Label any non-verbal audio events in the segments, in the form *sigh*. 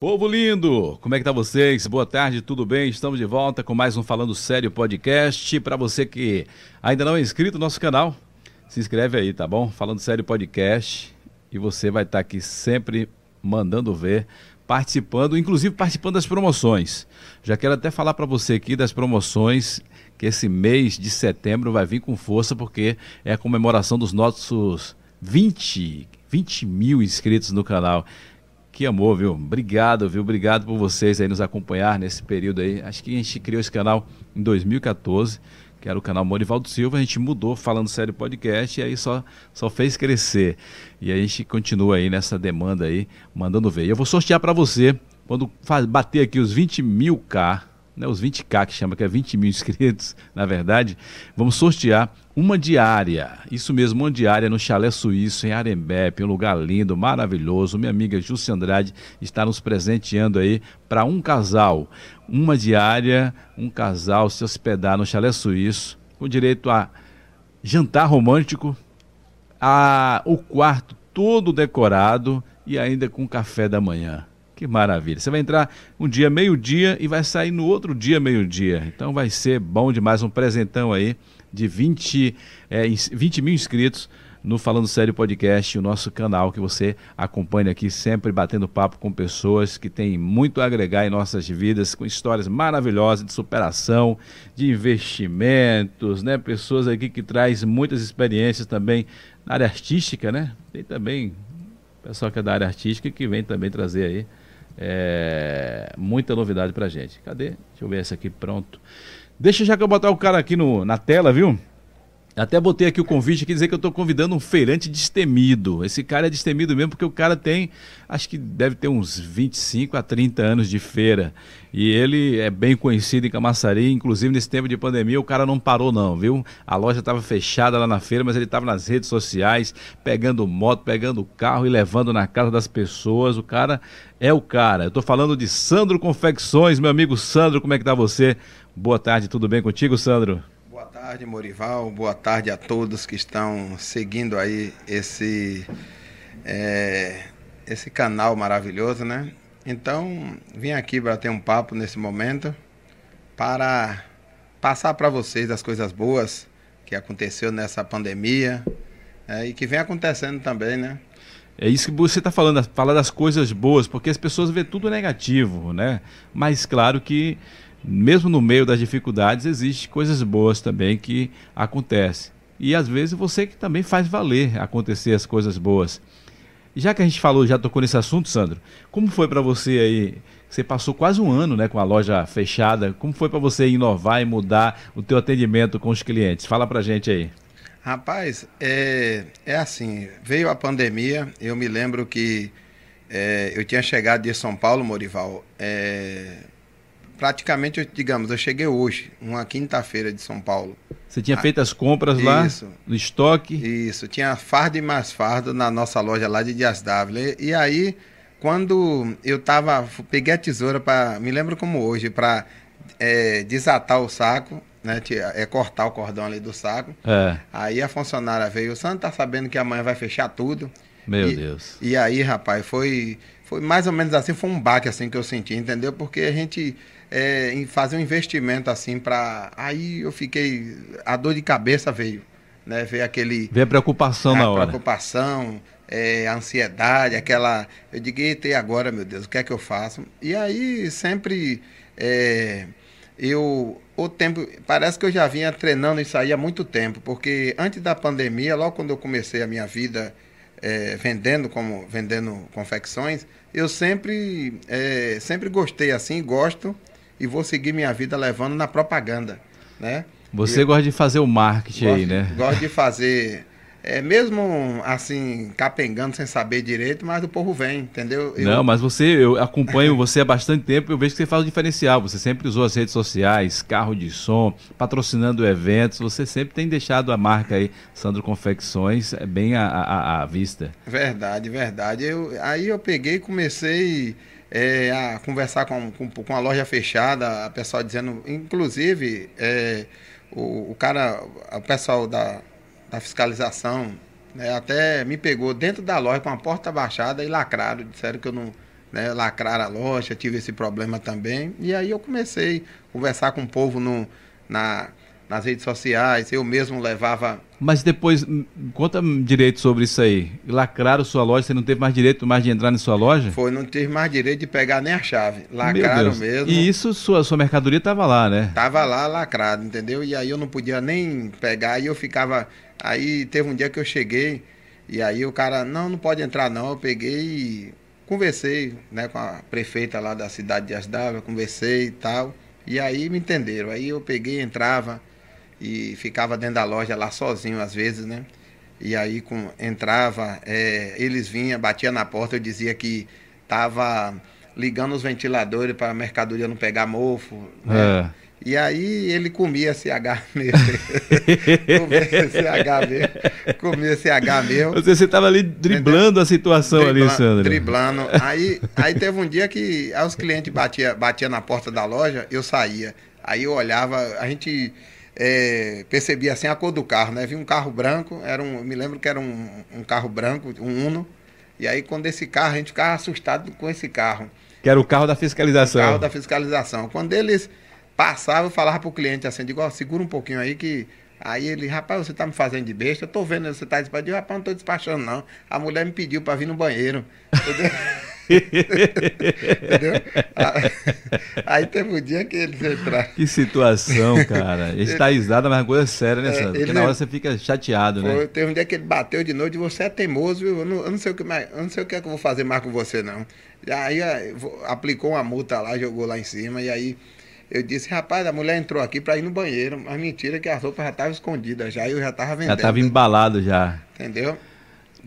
Povo lindo, como é que tá vocês? Boa tarde, tudo bem? Estamos de volta com mais um Falando Sério podcast. Para você que ainda não é inscrito no nosso canal, se inscreve aí, tá bom? Falando Sério podcast e você vai estar tá aqui sempre mandando ver, participando, inclusive participando das promoções. Já quero até falar para você aqui das promoções que esse mês de setembro vai vir com força porque é a comemoração dos nossos 20, 20 mil inscritos no canal. Que amor, viu? Obrigado, viu? Obrigado por vocês aí nos acompanhar nesse período aí. Acho que a gente criou esse canal em 2014, que era o canal Morivaldo Silva. A gente mudou falando sério podcast e aí só, só fez crescer. E a gente continua aí nessa demanda aí, mandando ver. E eu vou sortear para você, quando bater aqui os 20 mil K, né, os 20k que chama, que é 20 mil *laughs* inscritos, na verdade, vamos sortear uma diária, isso mesmo, uma diária no Chalé Suíço, em Arembepe, um lugar lindo, maravilhoso. Minha amiga Júcia Andrade está nos presenteando aí para um casal. Uma diária, um casal se hospedar no Chalé Suíço, com direito a jantar romântico, a, o quarto todo decorado e ainda com café da manhã. Que maravilha. Você vai entrar um dia meio-dia e vai sair no outro dia meio-dia. Então vai ser bom demais, um presentão aí de 20, é, 20 mil inscritos no Falando Sério Podcast, o nosso canal que você acompanha aqui, sempre batendo papo com pessoas que têm muito a agregar em nossas vidas, com histórias maravilhosas de superação, de investimentos, né? Pessoas aqui que traz muitas experiências também na área artística, né? Tem também pessoal que é da área artística que vem também trazer aí é, muita novidade pra gente. Cadê? Deixa eu ver essa aqui, pronto. Deixa já que eu botar o cara aqui no, na tela, viu? Até botei aqui o convite aqui dizer que eu estou convidando um feirante destemido. Esse cara é destemido mesmo porque o cara tem, acho que deve ter uns 25 a 30 anos de feira. E ele é bem conhecido em Camaçari, inclusive nesse tempo de pandemia o cara não parou não, viu? A loja estava fechada lá na feira, mas ele estava nas redes sociais, pegando moto, pegando carro e levando na casa das pessoas. O cara é o cara. Eu estou falando de Sandro Confecções, meu amigo Sandro, como é que tá você? Boa tarde, tudo bem contigo, Sandro? Boa tarde, Morival. Boa tarde a todos que estão seguindo aí esse, é, esse canal maravilhoso, né? Então, vim aqui bater um papo nesse momento para passar para vocês as coisas boas que aconteceu nessa pandemia é, e que vem acontecendo também, né? É isso que você está falando, falar das coisas boas, porque as pessoas vê tudo negativo, né? Mas claro que mesmo no meio das dificuldades, existem coisas boas também que acontecem. E às vezes você que também faz valer acontecer as coisas boas. Já que a gente falou, já tocou nesse assunto, Sandro, como foi para você aí? Você passou quase um ano né, com a loja fechada. Como foi para você inovar e mudar o teu atendimento com os clientes? Fala para gente aí. Rapaz, é, é assim, veio a pandemia, eu me lembro que é, eu tinha chegado de São Paulo, Morival, é, praticamente, digamos, eu cheguei hoje, uma quinta-feira de São Paulo. Você tinha ah, feito as compras lá isso, no estoque? Isso, tinha fardo e mais fardo na nossa loja lá de Dias Dávila. E, e aí, quando eu tava, peguei a tesoura para, me lembro como hoje, para é, desatar o saco, né, é cortar o cordão ali do saco. É. Aí a funcionária veio, o Santo tá sabendo que amanhã vai fechar tudo. Meu e, Deus. E aí, rapaz, foi foi mais ou menos assim, foi um baque assim que eu senti, entendeu? Porque a gente é, em fazer um investimento assim para aí eu fiquei a dor de cabeça veio, né? Veio aquele veio a preocupação a na hora. Preocupação, é, a ansiedade, aquela eu digo e agora meu Deus, o que é que eu faço? E aí sempre é, eu o tempo parece que eu já vinha treinando isso aí há muito tempo, porque antes da pandemia, logo quando eu comecei a minha vida é, vendendo como vendendo confecções, eu sempre é, sempre gostei assim, gosto e vou seguir minha vida levando na propaganda, né? Você gosta de fazer o marketing gosto, aí, né? *laughs* Gosto de fazer, é, mesmo assim, capengando sem saber direito, mas o povo vem, entendeu? Eu... Não, mas você, eu acompanho você há bastante tempo, eu vejo que você faz o diferencial. Você sempre usou as redes sociais, carro de som, patrocinando eventos, você sempre tem deixado a marca aí, Sandro Confecções, é bem à, à, à vista. Verdade, verdade. Eu, aí eu peguei e comecei é, a conversar com, com, com, a loja fechada, a pessoal dizendo, inclusive, é, o, o, cara, o pessoal da, da fiscalização né, até me pegou dentro da loja com a porta baixada e lacrado, disseram que eu não, né, lacrar a loja, tive esse problema também. E aí eu comecei a conversar com o povo no, na, nas redes sociais, eu mesmo levava. Mas depois, hum, conta direito sobre isso aí. Lacraram sua loja, você não teve mais direito mais de entrar na sua loja? Foi, não tive mais direito de pegar nem a chave. Lacraram mesmo. E isso, sua, sua mercadoria estava lá, né? Tava lá lacrado, entendeu? E aí eu não podia nem pegar, e eu ficava. Aí teve um dia que eu cheguei, e aí o cara, não, não pode entrar não. Eu peguei e conversei né, com a prefeita lá da cidade de Asdava, conversei e tal. E aí me entenderam. Aí eu peguei, entrava e ficava dentro da loja lá sozinho às vezes, né? E aí com, entrava, é, eles vinham, batia na porta, eu dizia que tava ligando os ventiladores para a mercadoria não pegar mofo. Né? É. E aí ele comia CH *laughs* mesmo. comia CH mesmo. Comia CH mesmo. Você estava ali driblando a situação Dribla, ali, Sandro. Driblando. Aí, aí teve um dia que os clientes batiam batia na porta da loja, eu saía. Aí eu olhava, a gente é, percebi assim a cor do carro, né? Vi um carro branco, era um, me lembro que era um, um carro branco, um Uno. E aí quando esse carro, a gente ficava assustado com esse carro. Que era o carro da fiscalização. O carro da fiscalização. Quando eles passavam, eu falava pro cliente assim, digo, ó, segura um pouquinho aí que Aí ele, rapaz, você tá me fazendo de besta, eu tô vendo você tá despachando. Rapaz, não tô despachando, não. A mulher me pediu para vir no banheiro. *laughs* Entendeu? Entendeu? Aí teve um dia que eles entraram. Que situação, cara. Está risada, mas é coisa séria, né, é, Sandro? Porque na hora você fica chateado, né? Teve um dia que ele bateu de noite e você é teimoso, viu? Eu não, eu não sei o que mais, eu não sei o que é que eu vou fazer mais com você, não. E aí aplicou uma multa lá, jogou lá em cima, e aí eu disse, rapaz, a mulher entrou aqui para ir no banheiro, mas mentira que as roupas já estavam escondidas já, eu já estava vendendo. Já estava embalado já. Entendeu?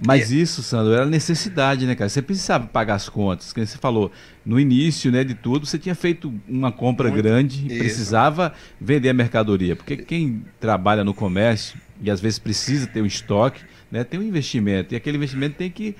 Mas e... isso, Sandro, era necessidade, né, cara? Você precisava pagar as contas, que você falou, no início, né, de tudo, você tinha feito uma compra Muito... grande, isso. precisava vender a mercadoria, porque quem trabalha no comércio e às vezes precisa ter um estoque, né, tem um investimento, e aquele investimento tem que,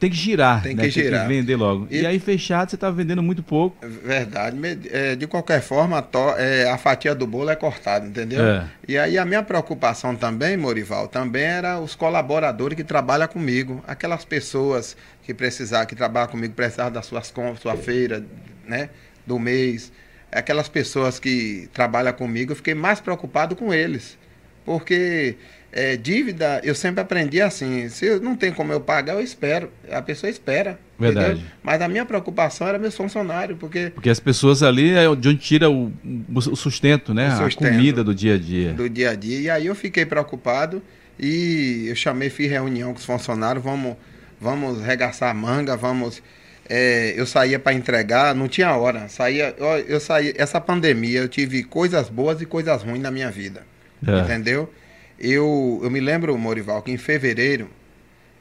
tem que girar, tem que, né, girar. Tem que vender logo. E, e aí fechado você estava vendendo muito pouco. Verdade. É, de qualquer forma, a, é, a fatia do bolo é cortada, entendeu? É. E aí a minha preocupação também, Morival, também era os colaboradores que trabalham comigo, aquelas pessoas que precisavam, que trabalham comigo, precisavam das suas compras, sua feira, né, do mês. Aquelas pessoas que trabalham comigo, eu fiquei mais preocupado com eles. Porque é, dívida, eu sempre aprendi assim, se eu não tem como eu pagar, eu espero. A pessoa espera. Verdade. Entendeu? Mas a minha preocupação era meus funcionários, porque... Porque as pessoas ali é de onde tira o, o sustento, né? O sustento, a comida do dia a dia. Do dia a dia. E aí eu fiquei preocupado e eu chamei, fiz reunião com os funcionários, vamos, vamos regaçar a manga, vamos... É, eu saía para entregar, não tinha hora. Saía, eu, eu saía, essa pandemia, eu tive coisas boas e coisas ruins na minha vida. É. Entendeu? Eu, eu me lembro, Morival, que em fevereiro,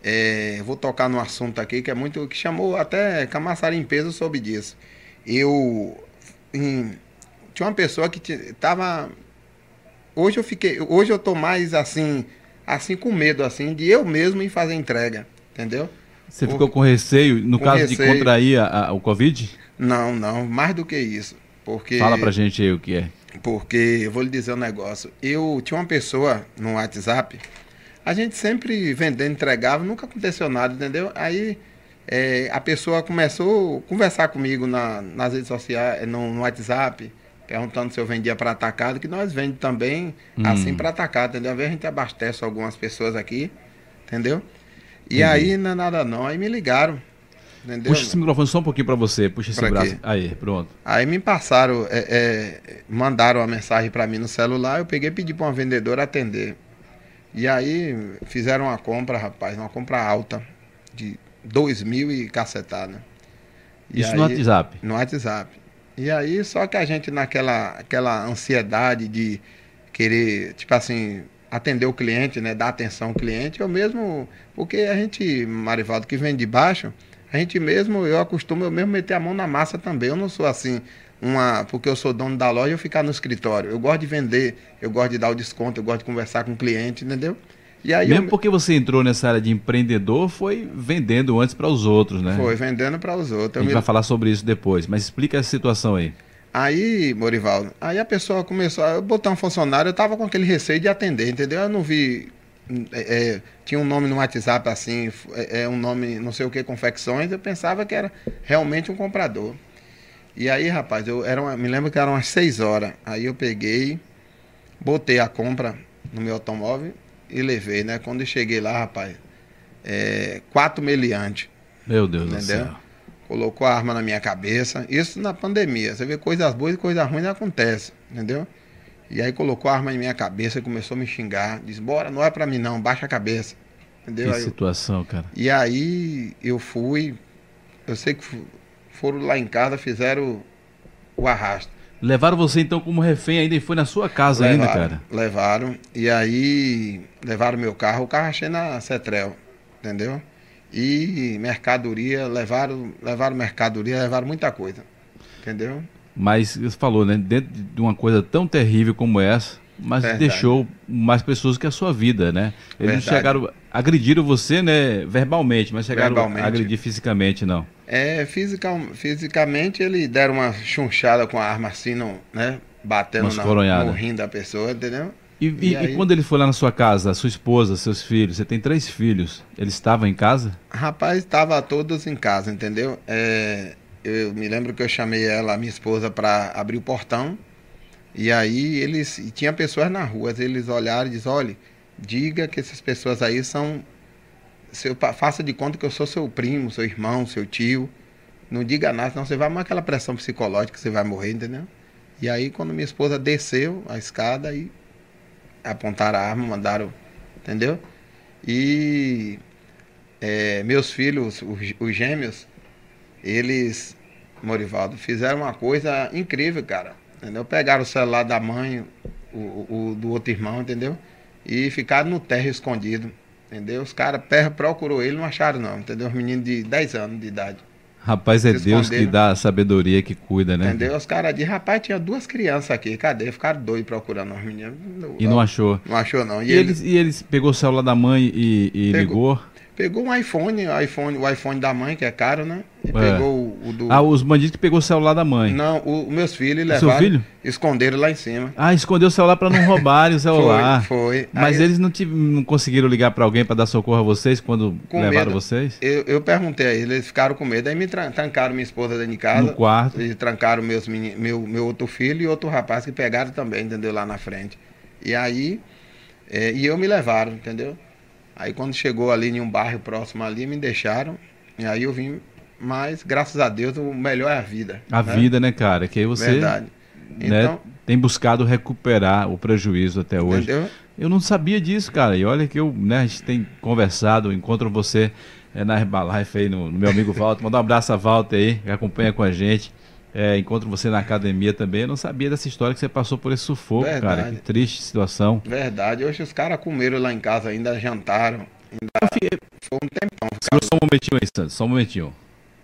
é, vou tocar num assunto aqui que é muito. que chamou até Camaçari em peso soube disso. Eu. Em, tinha uma pessoa que estava. Hoje eu fiquei. Hoje eu tô mais assim. Assim com medo, assim, de eu mesmo ir fazer entrega. Entendeu? Você ficou com receio, no com caso receio. de contrair a, a, o Covid? Não, não, mais do que isso. Porque... Fala pra gente aí o que é. Porque eu vou lhe dizer um negócio. Eu tinha uma pessoa no WhatsApp, a gente sempre vendendo, entregava, nunca aconteceu nada, entendeu? Aí é, a pessoa começou a conversar comigo na, nas redes sociais, no, no, WhatsApp, perguntando se eu vendia para atacado, que nós vendemos também hum. assim para atacado, entendeu? Às vezes a gente abastece algumas pessoas aqui, entendeu? E uhum. aí não é nada não, aí me ligaram. Entendeu? Puxa esse microfone só um pouquinho para você. Puxa esse pra braço. Quê? Aí, pronto. Aí me passaram, é, é, mandaram uma mensagem para mim no celular. Eu peguei e pedi para uma vendedora atender. E aí fizeram uma compra, rapaz, uma compra alta de dois mil e cacetada. E Isso aí, no WhatsApp? No WhatsApp. E aí, só que a gente naquela aquela ansiedade de querer, tipo assim, atender o cliente, né, dar atenção ao cliente, eu mesmo, porque a gente, Marivaldo, que vem de baixo, a gente mesmo, eu acostumo eu mesmo meter a mão na massa também. Eu não sou assim, uma, porque eu sou dono da loja, eu ficar no escritório. Eu gosto de vender, eu gosto de dar o desconto, eu gosto de conversar com o cliente, entendeu? E aí Mesmo eu... porque você entrou nessa área de empreendedor, foi vendendo antes para os outros, né? Foi vendendo para os outros. A gente me... vai falar sobre isso depois, mas explica essa situação aí. Aí, Morivaldo, aí a pessoa começou a botar um funcionário, eu tava com aquele receio de atender, entendeu? Eu não vi é, é, tinha um nome no WhatsApp assim, é, é, um nome não sei o que, confecções, eu pensava que era realmente um comprador. E aí, rapaz, eu era uma, me lembro que eram umas seis horas. Aí eu peguei, botei a compra no meu automóvel e levei, né? Quando eu cheguei lá, rapaz, é, quatro meliantes. Meu Deus entendeu? do céu. Colocou a arma na minha cabeça. Isso na pandemia. Você vê coisas boas e coisas ruins acontecem, entendeu? E aí colocou a arma em minha cabeça e começou a me xingar. Diz, bora, não é pra mim não, baixa a cabeça. Entendeu? Que aí, situação, cara. E aí eu fui, eu sei que foram lá em casa, fizeram o, o arrasto. Levaram você então como refém ainda e foi na sua casa levaram, ainda, cara? Levaram. E aí levaram meu carro, o carro achei na Cetrel, entendeu? E mercadoria, levaram, levaram mercadoria, levaram muita coisa. Entendeu? Mas você falou, né? Dentro de uma coisa tão terrível como essa, mas Verdade. deixou mais pessoas que a sua vida, né? Eles Verdade. chegaram, agrediram você, né, verbalmente, mas chegaram verbalmente. a agredir fisicamente, não? É, fisica, fisicamente ele deram uma chunchada com a arma assim, não, né? Batendo na, no rim da pessoa, entendeu? E, e, e, aí... e, quando ele foi lá na sua casa, sua esposa, seus filhos, você tem três filhos, eles estavam em casa? Rapaz, estavam todos em casa, entendeu? É, eu me lembro que eu chamei ela, minha esposa, para abrir o portão. E aí eles. E tinha pessoas na rua, eles olharam e disseram, olha, diga que essas pessoas aí são. Seu, faça de conta que eu sou seu primo, seu irmão, seu tio. Não diga nada, senão você vai mais aquela pressão psicológica você vai morrer, entendeu? E aí quando minha esposa desceu a escada e apontaram a arma, mandaram, entendeu? E é, meus filhos, os, os gêmeos, eles, Morivaldo, fizeram uma coisa incrível, cara. Entendeu? Pegaram o celular da mãe, o, o do outro irmão, entendeu? E ficaram no terra escondido. Entendeu? Os caras procurou ele, não acharam não, entendeu? Os meninos de 10 anos de idade. Rapaz, é Deus que dá a sabedoria que cuida, né? Entendeu? Os caras dizem, rapaz, tinha duas crianças aqui, cadê? Ficaram doidos procurando os meninos. E não achou? Não achou, não. E, e eles, e eles pegou o celular da mãe e, e ligou? Pegou um iPhone, o iPhone, o iPhone da mãe, que é caro, né? E é. pegou o, o, do. Ah, os bandidos que pegou o celular da mãe. Não, os meus filhos levaram. Seu filho? Esconderam lá em cima. Ah, escondeu o celular para não roubarem o *laughs* celular. foi, foi. Mas Aí, eles não, tive, não conseguiram ligar para alguém para dar socorro a vocês quando levaram medo. vocês? Eu, eu perguntei a eles, eles ficaram com medo. Aí me trancaram minha esposa dentro de casa. No quarto. E trancaram meus, meu, meu outro filho e outro rapaz que pegaram também, entendeu? Lá na frente. E aí. É, e eu me levaram, entendeu? Aí quando chegou ali em um bairro próximo ali, me deixaram. E aí eu vim, mas graças a Deus o melhor é a vida. A né? vida, né, cara? Que aí você Verdade. Né, então, tem buscado recuperar o prejuízo até hoje. Entendeu? Eu não sabia disso, cara. E olha que eu, né, a gente tem conversado, encontro você é, na Herbalife aí no, no meu amigo Walter. Mandar um abraço a Walter aí, que acompanha com a gente. É, encontro você na academia também. Eu não sabia dessa história que você passou por esse sufoco, Verdade. cara. Que triste situação. Verdade. Hoje os caras comeram lá em casa, ainda jantaram. Ainda... Foi um tempão. Só um momentinho aí, Santos. Só um momentinho.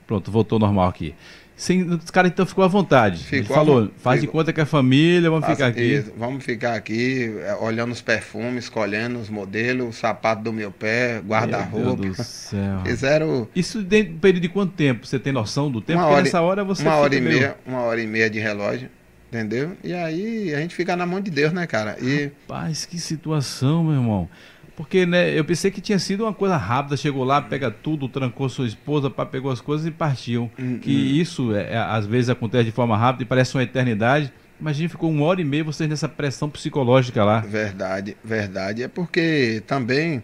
Pronto, voltou normal aqui. Sim, os caras então ficou à vontade. Ficou falou, faz ficou. de conta que é família, vamos ficar aqui. Isso, vamos ficar aqui, é, olhando os perfumes, escolhendo os modelos, o sapato do meu pé, guarda-roupa. Meu Deus do céu. *laughs* Fizeram. Isso dentro do período de quanto tempo? Você tem noção do tempo? Uma hora, nessa hora você. Uma hora e meio... meia, uma hora e meia de relógio. Entendeu? E aí a gente fica na mão de Deus, né, cara? E... Rapaz, que situação, meu irmão. Porque, né, eu pensei que tinha sido uma coisa rápida, chegou lá, pega tudo, trancou sua esposa, pegou as coisas e partiu. Hum, que hum. isso, é, é, às vezes, acontece de forma rápida e parece uma eternidade. Imagina, ficou uma hora e meia vocês nessa pressão psicológica lá. Verdade, verdade. É porque também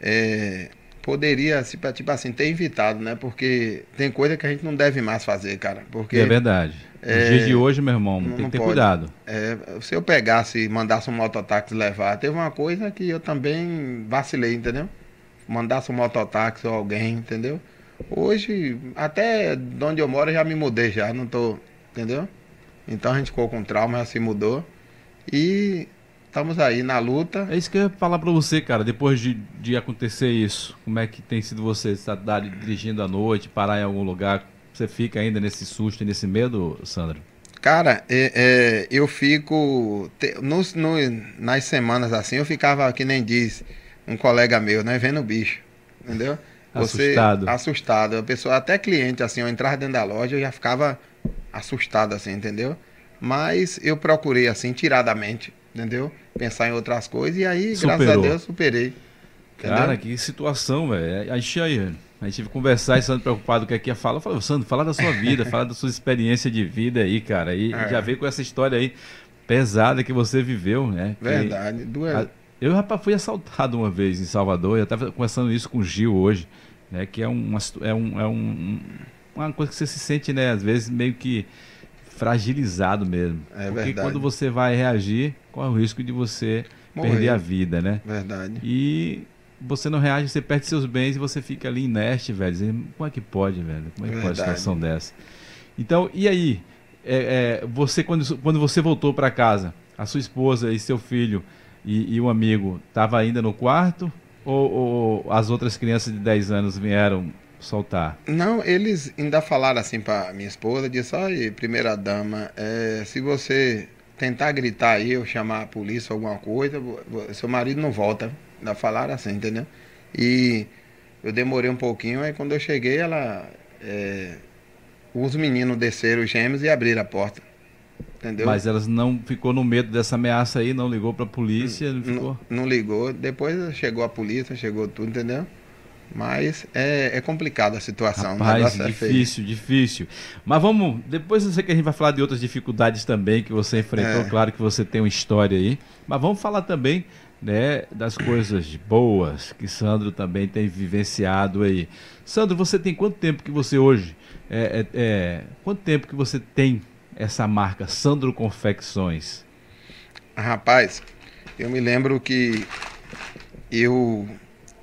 é, poderia, tipo assim, ter evitado, né? Porque tem coisa que a gente não deve mais fazer, cara. Porque, é verdade. É, dia de hoje, meu irmão, tem que ter pode. cuidado. É, se eu pegasse, mandasse um mototáxi levar, teve uma coisa que eu também vacilei, entendeu? Mandasse um mototáxi ou alguém, entendeu? Hoje, até de onde eu moro, eu já me mudei já, não tô, entendeu? Então a gente ficou com trauma, já se mudou. E estamos aí na luta. É isso que eu ia falar para você, cara, depois de, de acontecer isso. Como é que tem sido você estar dirigindo à noite, parar em algum lugar? Você fica ainda nesse susto e nesse medo, Sandro? Cara, é, é, eu fico. Te, no, nas semanas assim, eu ficava, que nem diz um colega meu, né? Vendo o bicho. Entendeu? Você, assustado. Assustado. A pessoa, até cliente, assim, eu entrava dentro da loja, eu já ficava assustado, assim, entendeu? Mas eu procurei, assim, tiradamente, entendeu? Pensar em outras coisas e aí, Superou. graças a Deus, superei. Cara, que situação, velho. A gente aí, a gente tive que conversar e Sandro preocupado com o que é ia falar. Eu falei, Sandro, fala da sua vida, fala da sua experiência de vida aí, cara. E é. já veio com essa história aí pesada que você viveu, né? Verdade. Que, eu, rapaz, fui assaltado uma vez em Salvador. Eu estava conversando isso com o Gil hoje, né? Que é, uma, é, um, é um, uma coisa que você se sente, né? Às vezes meio que fragilizado mesmo. É Porque verdade. quando você vai reagir, corre o risco de você Morrer. perder a vida, né? Verdade. E você não reage, você perde seus bens e você fica ali inerte, velho. Como é que pode, velho? Como é que Verdade. pode uma situação dessa? Então, e aí? É, é, você quando, quando você voltou para casa, a sua esposa e seu filho e, e um amigo estavam ainda no quarto? Ou, ou, as outras crianças de 10 anos vieram soltar? Não, eles ainda falaram assim para minha esposa, disse, olha, primeira dama, é, se você tentar gritar aí ou chamar a polícia ou alguma coisa, seu marido não volta. Ainda falaram assim, entendeu? E eu demorei um pouquinho, aí quando eu cheguei, ela. É, os meninos desceram os gêmeos e abriram a porta. Entendeu? Mas elas não ficou no medo dessa ameaça aí, não ligou para a polícia, não, ficou? Não, não, ligou. Depois chegou a polícia, chegou tudo, entendeu? Mas é, é complicada a situação. Rapaz, difícil, é difícil. Mas vamos, depois eu sei que a gente vai falar de outras dificuldades também que você enfrentou. É. Claro que você tem uma história aí. Mas vamos falar também né, das coisas boas que Sandro também tem vivenciado aí. Sandro, você tem quanto tempo que você hoje é, é, é, quanto tempo que você tem essa marca Sandro Confecções? Rapaz, eu me lembro que eu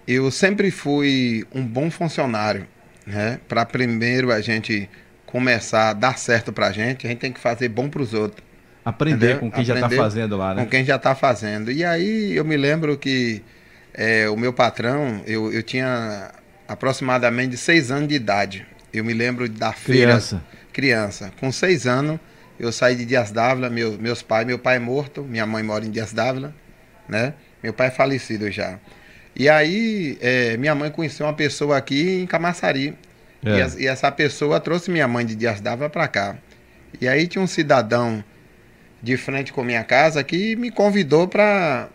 eu sempre fui um bom funcionário, né? Para primeiro a gente começar a dar certo para a gente, a gente tem que fazer bom para os outros. Aprender entendeu? com quem Aprender já está fazendo lá, né? Com quem já está fazendo. E aí eu me lembro que é, o meu patrão, eu, eu tinha aproximadamente seis anos de idade. Eu me lembro da feira. Criança. Criança. Com seis anos, eu saí de Dias Dávila, meu, meus pais, meu pai é morto, minha mãe mora em Dias Dávila, né? Meu pai é falecido já. E aí, é, minha mãe conheceu uma pessoa aqui em Camaçari. É. E, e, essa pessoa trouxe minha mãe de Dias Dávila para cá. E aí tinha um cidadão de frente com minha casa que me convidou para.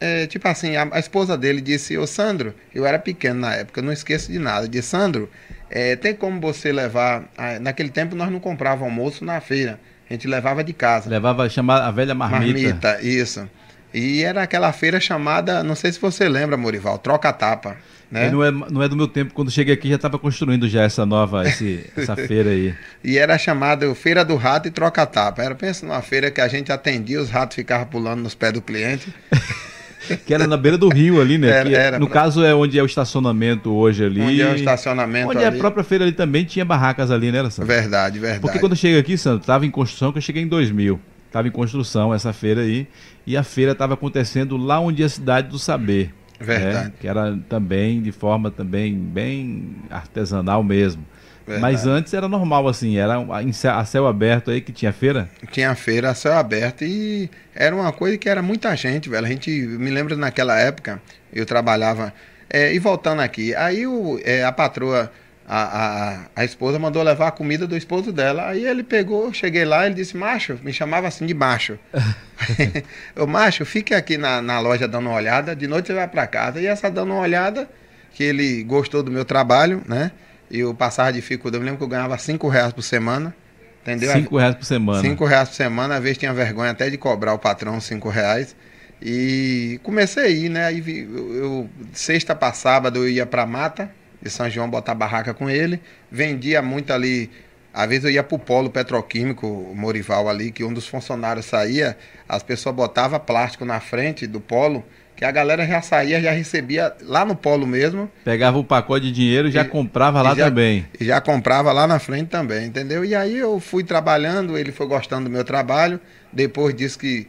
É, tipo assim, a, a, esposa dele disse: Ô Sandro, eu era pequeno na época, não esqueço de nada. Disse: Sandro, é, tem como você levar. naquele tempo nós não comprava almoço na feira, a gente levava de casa. Levava chamar a velha marmita. Marmita, isso. E era aquela feira chamada, não sei se você lembra, Morival, Troca-Tapa. Né? não, é, não é do meu tempo, quando cheguei aqui já estava construindo já essa nova, esse, *laughs* essa feira aí. E era chamada Feira do Rato e Troca-Tapa. Era, pensa numa feira que a gente atendia, os ratos ficavam pulando nos pés do cliente. *laughs* que era na beira do rio ali, né? Era, que, era, no pra... caso é onde é o estacionamento hoje ali. Onde é o estacionamento Onde ali. a própria feira ali também tinha barracas ali, né, Sandro? Verdade, verdade. Porque quando eu cheguei aqui, Sandro, estava em construção, que eu cheguei em 2000. Estava em construção essa feira aí. E a feira estava acontecendo lá onde é a cidade do saber. Verdade. Né? Que era também de forma também bem artesanal mesmo. Verdade. Mas antes era normal assim, era a céu aberto aí que tinha feira? Tinha feira a céu aberto e era uma coisa que era muita gente, velho. A gente me lembra naquela época, eu trabalhava. É, e voltando aqui, aí o, é, a patroa a, a, a esposa mandou levar a comida do esposo dela. Aí ele pegou, cheguei lá, ele disse, macho, me chamava assim de macho. *laughs* *laughs* o macho, fique aqui na, na loja dando uma olhada, de noite você vai para casa. E essa dando uma olhada, que ele gostou do meu trabalho, né? E eu passava dificuldade. Eu me lembro que eu ganhava 5 reais por semana. Entendeu? 5 reais por semana. 5 reais por semana, às vezes tinha vergonha até de cobrar o patrão 5 reais. E comecei a ir, né? Aí eu, eu, sexta para sábado eu ia para mata, de São João botar barraca com ele. Vendia muito ali. Às vezes eu ia pro polo petroquímico, o Morival ali, que um dos funcionários saía, as pessoas botavam plástico na frente do polo, que a galera já saía, já recebia lá no polo mesmo. Pegava o pacote de dinheiro e já comprava lá já, também. E já comprava lá na frente também, entendeu? E aí eu fui trabalhando, ele foi gostando do meu trabalho. Depois disse que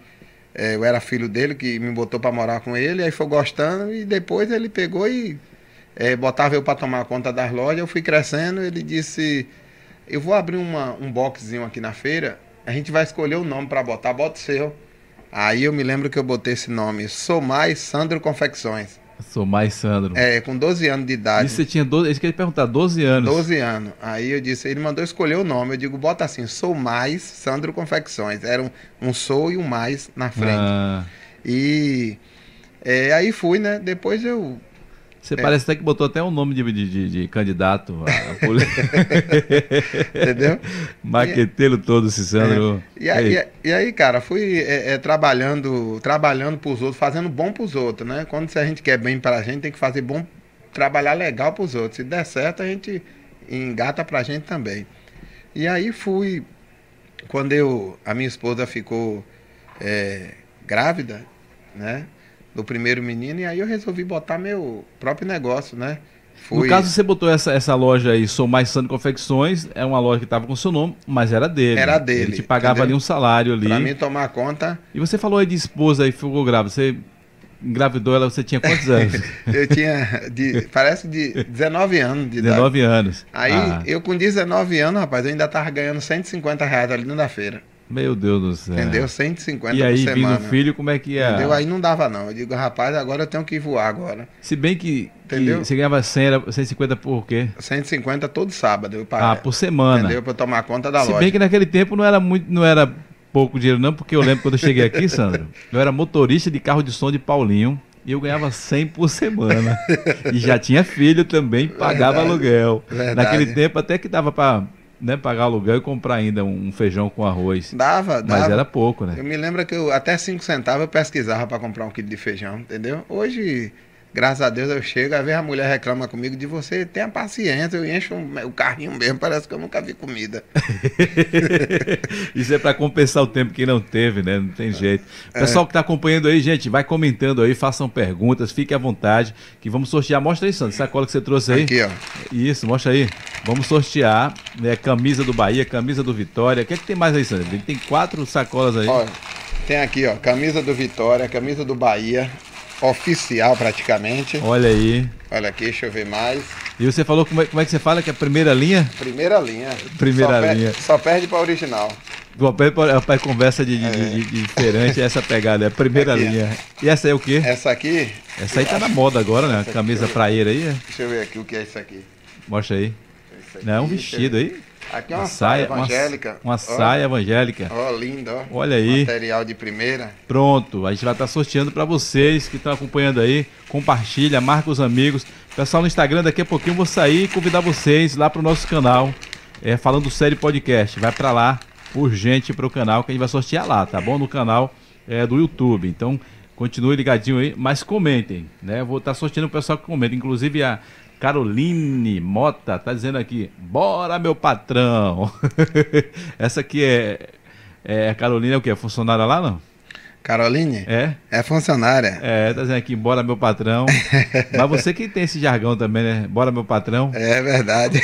é, eu era filho dele, que me botou para morar com ele, aí foi gostando, e depois ele pegou e é, botava eu para tomar conta das lojas, eu fui crescendo, ele disse, eu vou abrir uma, um boxzinho aqui na feira, a gente vai escolher o nome para botar, bota o seu. Aí eu me lembro que eu botei esse nome, Sou Mais Sandro Confecções. Sou mais Sandro. É, com 12 anos de idade. E você tinha 12, isso que eu perguntar, 12 anos. 12 anos. Aí eu disse, ele mandou escolher o nome. Eu digo, bota assim, sou mais Sandro Confecções. Era um, um sou e um mais na frente. Ah. E é, aí fui, né? Depois eu Você é. parece até que botou até um nome de, de, de candidato a *laughs* polícia. Entendeu? *laughs* Maqueteiro todo, Cicero. É. E, aí, e, aí, cara, fui é, é, trabalhando trabalhando pros outros, fazendo bom pros outros, né? Quando a gente quer bem pra gente, tem que fazer bom, trabalhar legal pros outros. Se der certo, a gente engata pra gente também. E aí fui, quando eu, a minha esposa ficou é, grávida, né? Do primeiro menino, e aí eu resolvi botar meu próprio negócio, né? Fui... No caso, você botou essa, essa loja aí, Sou Mais Santo Confecções, é uma loja que estava com seu nome, mas era dele. Era dele. Ele te pagava entendeu? ali um salário ali. Pra mim tomar conta. E você falou aí de esposa aí, ficou grávida. Você engravidou ela, você tinha quantos *laughs* anos? eu tinha, de, parece de 19 anos de 19 idade. anos. Aí, ah. eu com 19 anos, rapaz, eu ainda tava ganhando 150 reais ali da feira. Meu Deus do céu. Entendeu? 150 E aí, vindo filho, como é que é? Entendeu? Aí não dava não. Eu digo, rapaz, agora eu tenho que voar agora. Se bem que, Entendeu? que você ganhava 100, era 150 por quê? 150 todo sábado. Eu Ah, por semana. Entendeu? Pra tomar conta da Se loja. Se bem que naquele tempo não era muito, não era pouco dinheiro não, porque eu lembro quando eu cheguei aqui, Sandro, eu era motorista de carro de som de Paulinho e eu ganhava 100 por semana. e já tinha filho também, pagava Verdade. aluguel. Verdade. Naquele tempo até que dava para né, pagar aluguel e comprar ainda um feijão com arroz. Dava, dava. Mas era pouco, né? Eu me lembro que eu, até 5 centavos eu pesquisava para comprar um quilo de feijão, entendeu? Hoje Graças a Deus eu chego, às vezes a mulher reclama comigo de você, tenha paciência, eu encho o carrinho mesmo, parece que eu nunca vi comida. *laughs* Isso é para compensar o tempo que não teve, né? Não tem jeito. É. Pessoal que está acompanhando aí, gente, vai comentando aí, façam perguntas, fique à vontade, que vamos sortear. Mostra aí, Sandro, sacola que você trouxe aí. Aqui, ó. Isso, mostra aí. Vamos sortear né, camisa do Bahia, camisa do Vitória. O que é que tem mais aí, Sandro? Tem quatro sacolas aí. Olha, tem aqui, ó, camisa do Vitória, camisa do Bahia, oficial praticamente. Olha aí. Olha aqui, deixa eu ver mais. E você falou como é, como é que você fala que é a primeira linha? Primeira linha. Primeira só linha. Perde, só perde para original. Rapaz, conversa de, é. de, de, diferente essa pegada, é a primeira aqui, linha. E essa aí é o quê? Essa aqui? Essa aí tá na moda agora, né? Camisa praieira aí. É? Deixa eu ver aqui o que é isso aqui. Mostra aí. Não, é um vestido aí. Aqui é uma, uma saia, evangélica. Uma, uma saia evangélica. Ó, linda, ó. Olha aí. Material de primeira. Pronto, a gente vai estar sorteando para vocês que estão acompanhando aí. Compartilha, marca os amigos. Pessoal no Instagram, daqui a pouquinho eu vou sair e convidar vocês lá para o nosso canal, é, falando série podcast. Vai para lá, urgente para o canal, que a gente vai sortear lá, tá bom? No canal é, do YouTube. Então, continue ligadinho aí, mas comentem, né? Eu vou estar sorteando o pessoal que comenta. Inclusive a Caroline Mota tá dizendo aqui: bora, meu patrão. *laughs* Essa aqui é. É a Caroline é o quê? É funcionária lá, não? Caroline? É? É funcionária. É, tá dizendo aqui, bora meu patrão. *laughs* Mas você que tem esse jargão também, né? Bora meu patrão. É verdade.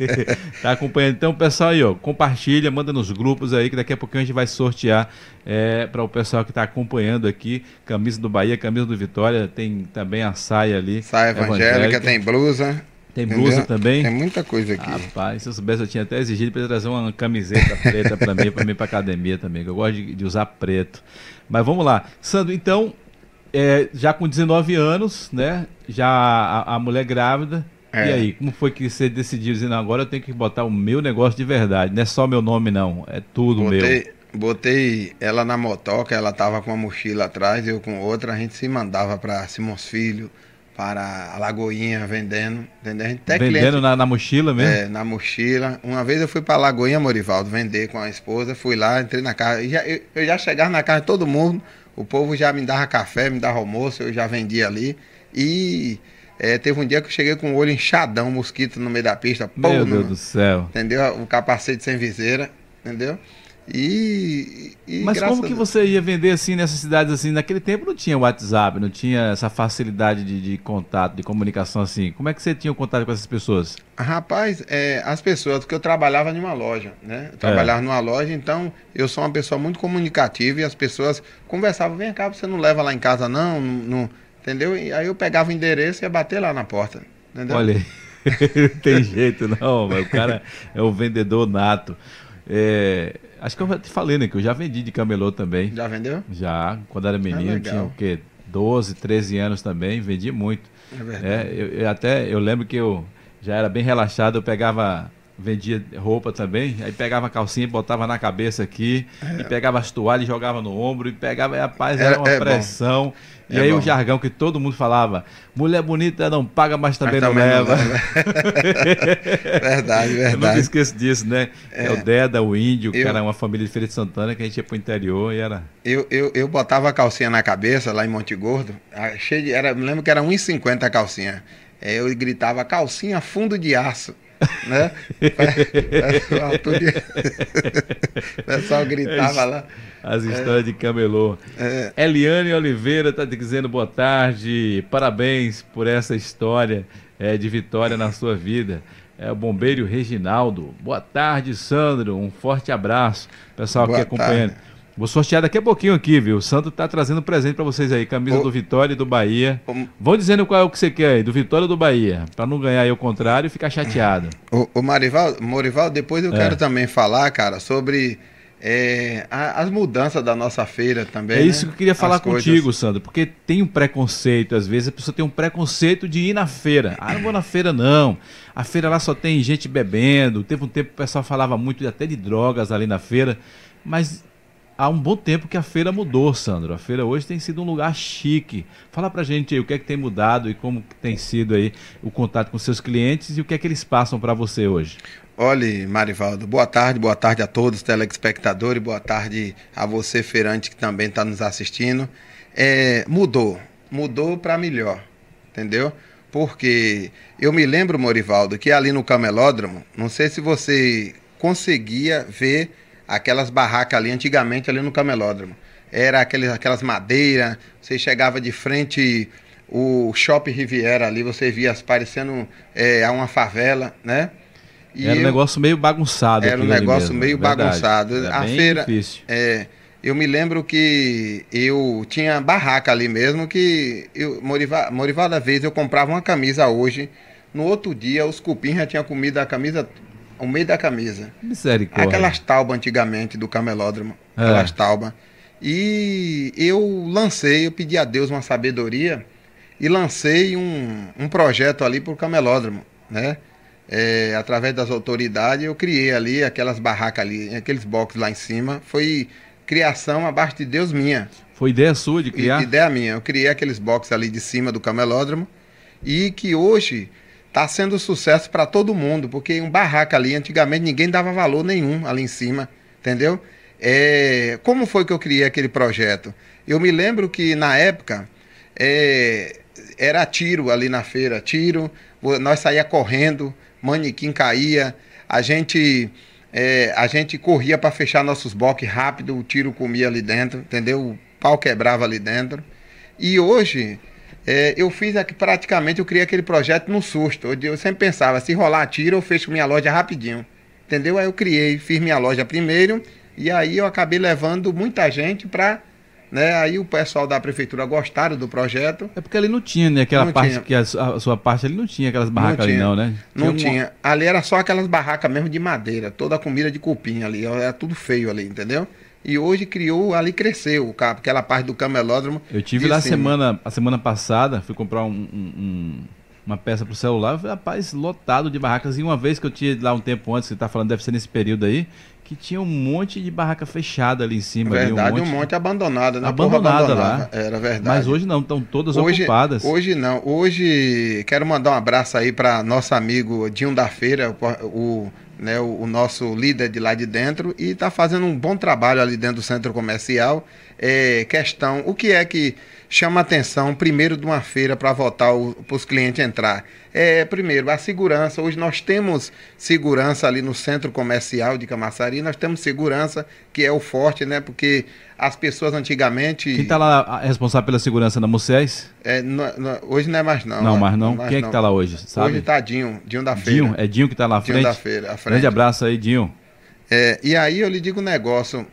*laughs* tá acompanhando. Então, pessoal aí, ó, compartilha, manda nos grupos aí, que daqui a pouquinho a gente vai sortear é, para o pessoal que está acompanhando aqui. Camisa do Bahia, camisa do Vitória, tem também a saia ali. Saia evangélica, evangélica. tem blusa. Tem blusa Entendeu? também? Tem muita coisa aqui. Rapaz, se eu soubesse, eu tinha até exigido para trazer uma camiseta preta para mim, para mim para academia também, que eu gosto de, de, usar preto. Mas vamos lá. Sandro, então, é, já com 19 anos, né? Já a, a mulher grávida. É. E aí, como foi que você decidiu dizer, não, agora eu tenho que botar o meu negócio de verdade, não é só meu nome não, é tudo botei, meu. Botei ela na motoca, ela tava com uma mochila atrás, eu com outra, a gente se mandava para Simões Filho, para a Lagoinha vendendo, entendeu? vendendo cliente, na, na, mochila mesmo? É, na mochila. Uma vez eu fui para a Lagoinha, Morivaldo, vender com a esposa, fui lá, entrei na casa, e já, eu, eu, já chegava na casa de todo mundo, o povo já me dava café, me dava almoço, eu já vendia ali. E é, teve um dia que eu cheguei com o olho inchadão, mosquito no meio da pista. Meu Deus do céu. Entendeu? O capacete sem viseira, entendeu? E, e Mas como que você ia vender assim nessas cidades assim? Naquele tempo não tinha WhatsApp, não tinha essa facilidade de, de contato, de comunicação assim. Como é que você tinha o contato com essas pessoas? Rapaz, é, as pessoas, porque eu trabalhava numa loja, né? Eu trabalhava é. numa loja, então eu sou uma pessoa muito comunicativa e as pessoas conversavam, vem cá, você não leva lá em casa não, não, não entendeu? E aí eu pegava o endereço e ia bater lá na porta, entendeu? Olha, *laughs* não tem jeito não, mas o cara é o vendedor nato. É, acho que eu te falei, né? Que eu já vendi de camelô também. Já vendeu? Já, quando era menino, ah, tinha o quê? 12, 13 anos também, vendi muito. É verdade. É, eu, eu, até eu lembro que eu já era bem relaxado, eu pegava vendia roupa também, aí pegava a calcinha e botava na cabeça aqui, é. e pegava as toalhas e jogava no ombro, e pegava, rapaz, era, uma é pressão. Bom. E é aí bom. o jargão que todo mundo falava, mulher bonita não paga, mas também, mas não, também leva. Não leva. *laughs* verdade, verdade. *laughs* Eu nunca esqueço disso, né? É, é o Deda, o Índio, eu, que era uma família de Feira de Santana, que a gente ia pro interior e era... Eu, eu, eu botava a calcinha na cabeça, lá em Monte Gordo, cheio de, era, me lembro que era 1,50 a calcinha. Eu gritava, calcinha fundo de aço né? *laughs* o pessoal gritava lá. As histórias é, de camelô. É. Eliane Oliveira está dizendo boa tarde, parabéns por essa história é, de vitória na sua vida. É o bombeiro Reginaldo. Boa tarde, Sandro. Um forte abraço. Pessoal boa aqui acompanhando. Tarde. Vou sortear daqui a pouquinho aqui, viu? O Santo tá trazendo presente para vocês aí, camisa do Vitória e do Bahia. Vão dizendo qual é o que você quer aí, do Vitória e do Bahia, para não ganhar aí o contrário e ficar chateado. O, o Marival, Morival, depois eu é. quero também falar, cara, sobre é, a, as mudanças da nossa feira também. É isso né? que eu queria falar as contigo, coisas... Sandro, porque tem um preconceito, às vezes a pessoa tem um preconceito de ir na feira. Ah, não vou na feira não. A feira lá só tem gente bebendo. Teve um tempo que o pessoal falava muito até de drogas ali na feira, mas há um bom tempo que a feira mudou, Sandro. A feira hoje tem sido um lugar chique. Fala pra gente aí o que é que tem mudado e como tem sido aí o contato com seus clientes e o que é que eles passam para você hoje. Olhe, Marivaldo, boa tarde, boa tarde a todos, telespectadores, boa tarde a você, feirante, que também está nos assistindo. É, mudou, mudou para melhor, entendeu? Porque eu me lembro, Morivaldo, que ali no camelódromo, não sei se você conseguia ver aquelas barracas ali, antigamente ali no camelódromo. Era aqueles, aquelas madeiras, você chegava de frente o Shopping Riviera ali, você via parecendo é, uma favela, né? E era um negócio meio bagunçado. Era um negócio mesmo, meio verdade. bagunçado. Era a feira. Difícil. É, eu me lembro que eu tinha barraca ali mesmo, que eu, Morival, Morival da vez eu comprava uma camisa hoje. No outro dia, os cupins já tinham comido a camisa o meio da camisa. Misericórdia. Aquelas taubas antigamente do camelódromo. É. Aquelas taubas. E eu lancei, eu pedi a Deus uma sabedoria e lancei um, um projeto ali para o camelódromo, né? É, através das autoridades, eu criei ali aquelas barracas ali, aqueles boxes lá em cima. Foi criação abaixo de Deus minha. Foi ideia sua de criar? Ideia minha. Eu criei aqueles boxes ali de cima do camelódromo e que hoje está sendo sucesso para todo mundo, porque um barraco ali, antigamente ninguém dava valor nenhum ali em cima, entendeu? É, como foi que eu criei aquele projeto? Eu me lembro que na época é, era tiro ali na feira, tiro, nós saía correndo, manequim caía, a gente é, a gente corria para fechar nossos boques rápido, o tiro comia ali dentro, entendeu? O pau quebrava ali dentro. E hoje é, eu fiz aqui praticamente, eu criei aquele projeto no susto. Eu, eu sempre pensava, se rolar tiro, eu fecho minha loja rapidinho. Entendeu? Aí eu criei, fiz minha loja primeiro, e aí eu acabei levando muita gente para né? Aí o pessoal da prefeitura gostaram do projeto. É porque ali não tinha, né? Aquela não parte tinha. que a, a, sua parte ali não tinha aquelas barracas não ali, não, né? Tinha não uma... tinha. Ali era só aquelas barracas mesmo de madeira, toda a comida de cupim ali, era tudo feio ali, entendeu? E hoje criou, ali cresceu, aquela parte do camelódromo. Eu tive lá semana, a semana passada, fui comprar um, um, uma peça para o celular, rapaz, lotado de barracas. E uma vez que eu tinha lá um tempo antes, você está falando, deve ser nesse período aí, que tinha um monte de barraca fechada ali em cima. Verdade, ali, um, monte... um monte abandonada, né? Abandonada lá. Era verdade. Mas hoje não, estão todas hoje, ocupadas. Hoje não. Hoje quero mandar um abraço aí para nosso amigo Dinho da Feira, o, o né, o, o, nosso líder de lá de dentro, e está fazendo um bom trabalho ali dentro do centro comercial. É, questão, o que é que chama atenção primeiro de uma feira para votar para os clientes entrar? É, primeiro, a segurança. Hoje nós temos segurança ali no centro comercial de Camaçari, nós temos segurança, que é o forte, né? Porque as pessoas antigamente. Quem está lá responsável pela segurança na Moisés? É, hoje não é mais não. Não, mais não. Mais Quem é que está lá hoje? Sabe? Hoje está Dinho, Dinho da Feira. Dinho, é Dinho que está lá à frente? Dinho da Feira, à frente. Grande abraço aí, Dinho. É, e aí eu lhe digo um negócio.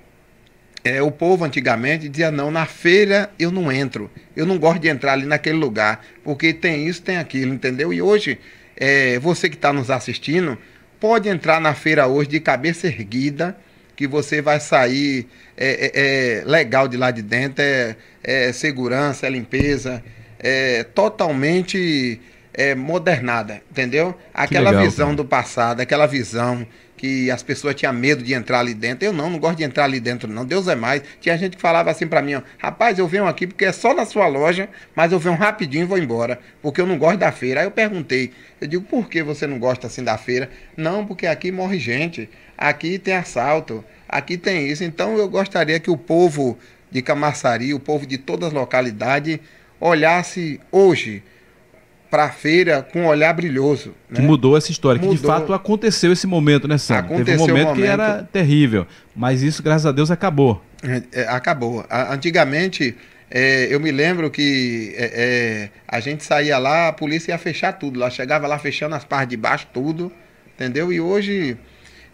É, o povo antigamente dizia, não, na feira eu não entro. Eu não gosto de entrar ali naquele lugar, porque tem isso, tem aquilo, entendeu? E hoje, é, você que está nos assistindo, pode entrar na feira hoje de cabeça erguida, que você vai sair é, é, é legal de lá de dentro, é, é segurança, é limpeza, é totalmente é, modernada, entendeu? Aquela legal, visão cara. do passado, aquela visão que as pessoas tinham medo de entrar ali dentro. Eu não, não gosto de entrar ali dentro, não. Deus é mais. Tinha gente que falava assim pra mim, ó, rapaz, eu venho aqui porque é só na sua loja, mas eu venho rapidinho e vou embora, porque eu não gosto da feira. Aí eu perguntei, eu digo, por que você não gosta assim da feira? Não, porque aqui morre gente, aqui tem assalto, aqui tem isso. Então eu gostaria que o povo de Camaçari, o povo de todas as localidades, olhasse hoje para a feira com um olhar brilhoso. Que né? mudou essa história, que de Mudou. fato aconteceu esse momento, né, Sandro? Teve um Aconteceu o momento, que momento. era terrível, mas isso, graças a Deus, acabou. É, é, acabou. Antigamente, é, eu me lembro que é, é, a gente saía lá, a polícia ia fechar tudo. Lá chegava lá fechando as partes de baixo, tudo, entendeu? E hoje.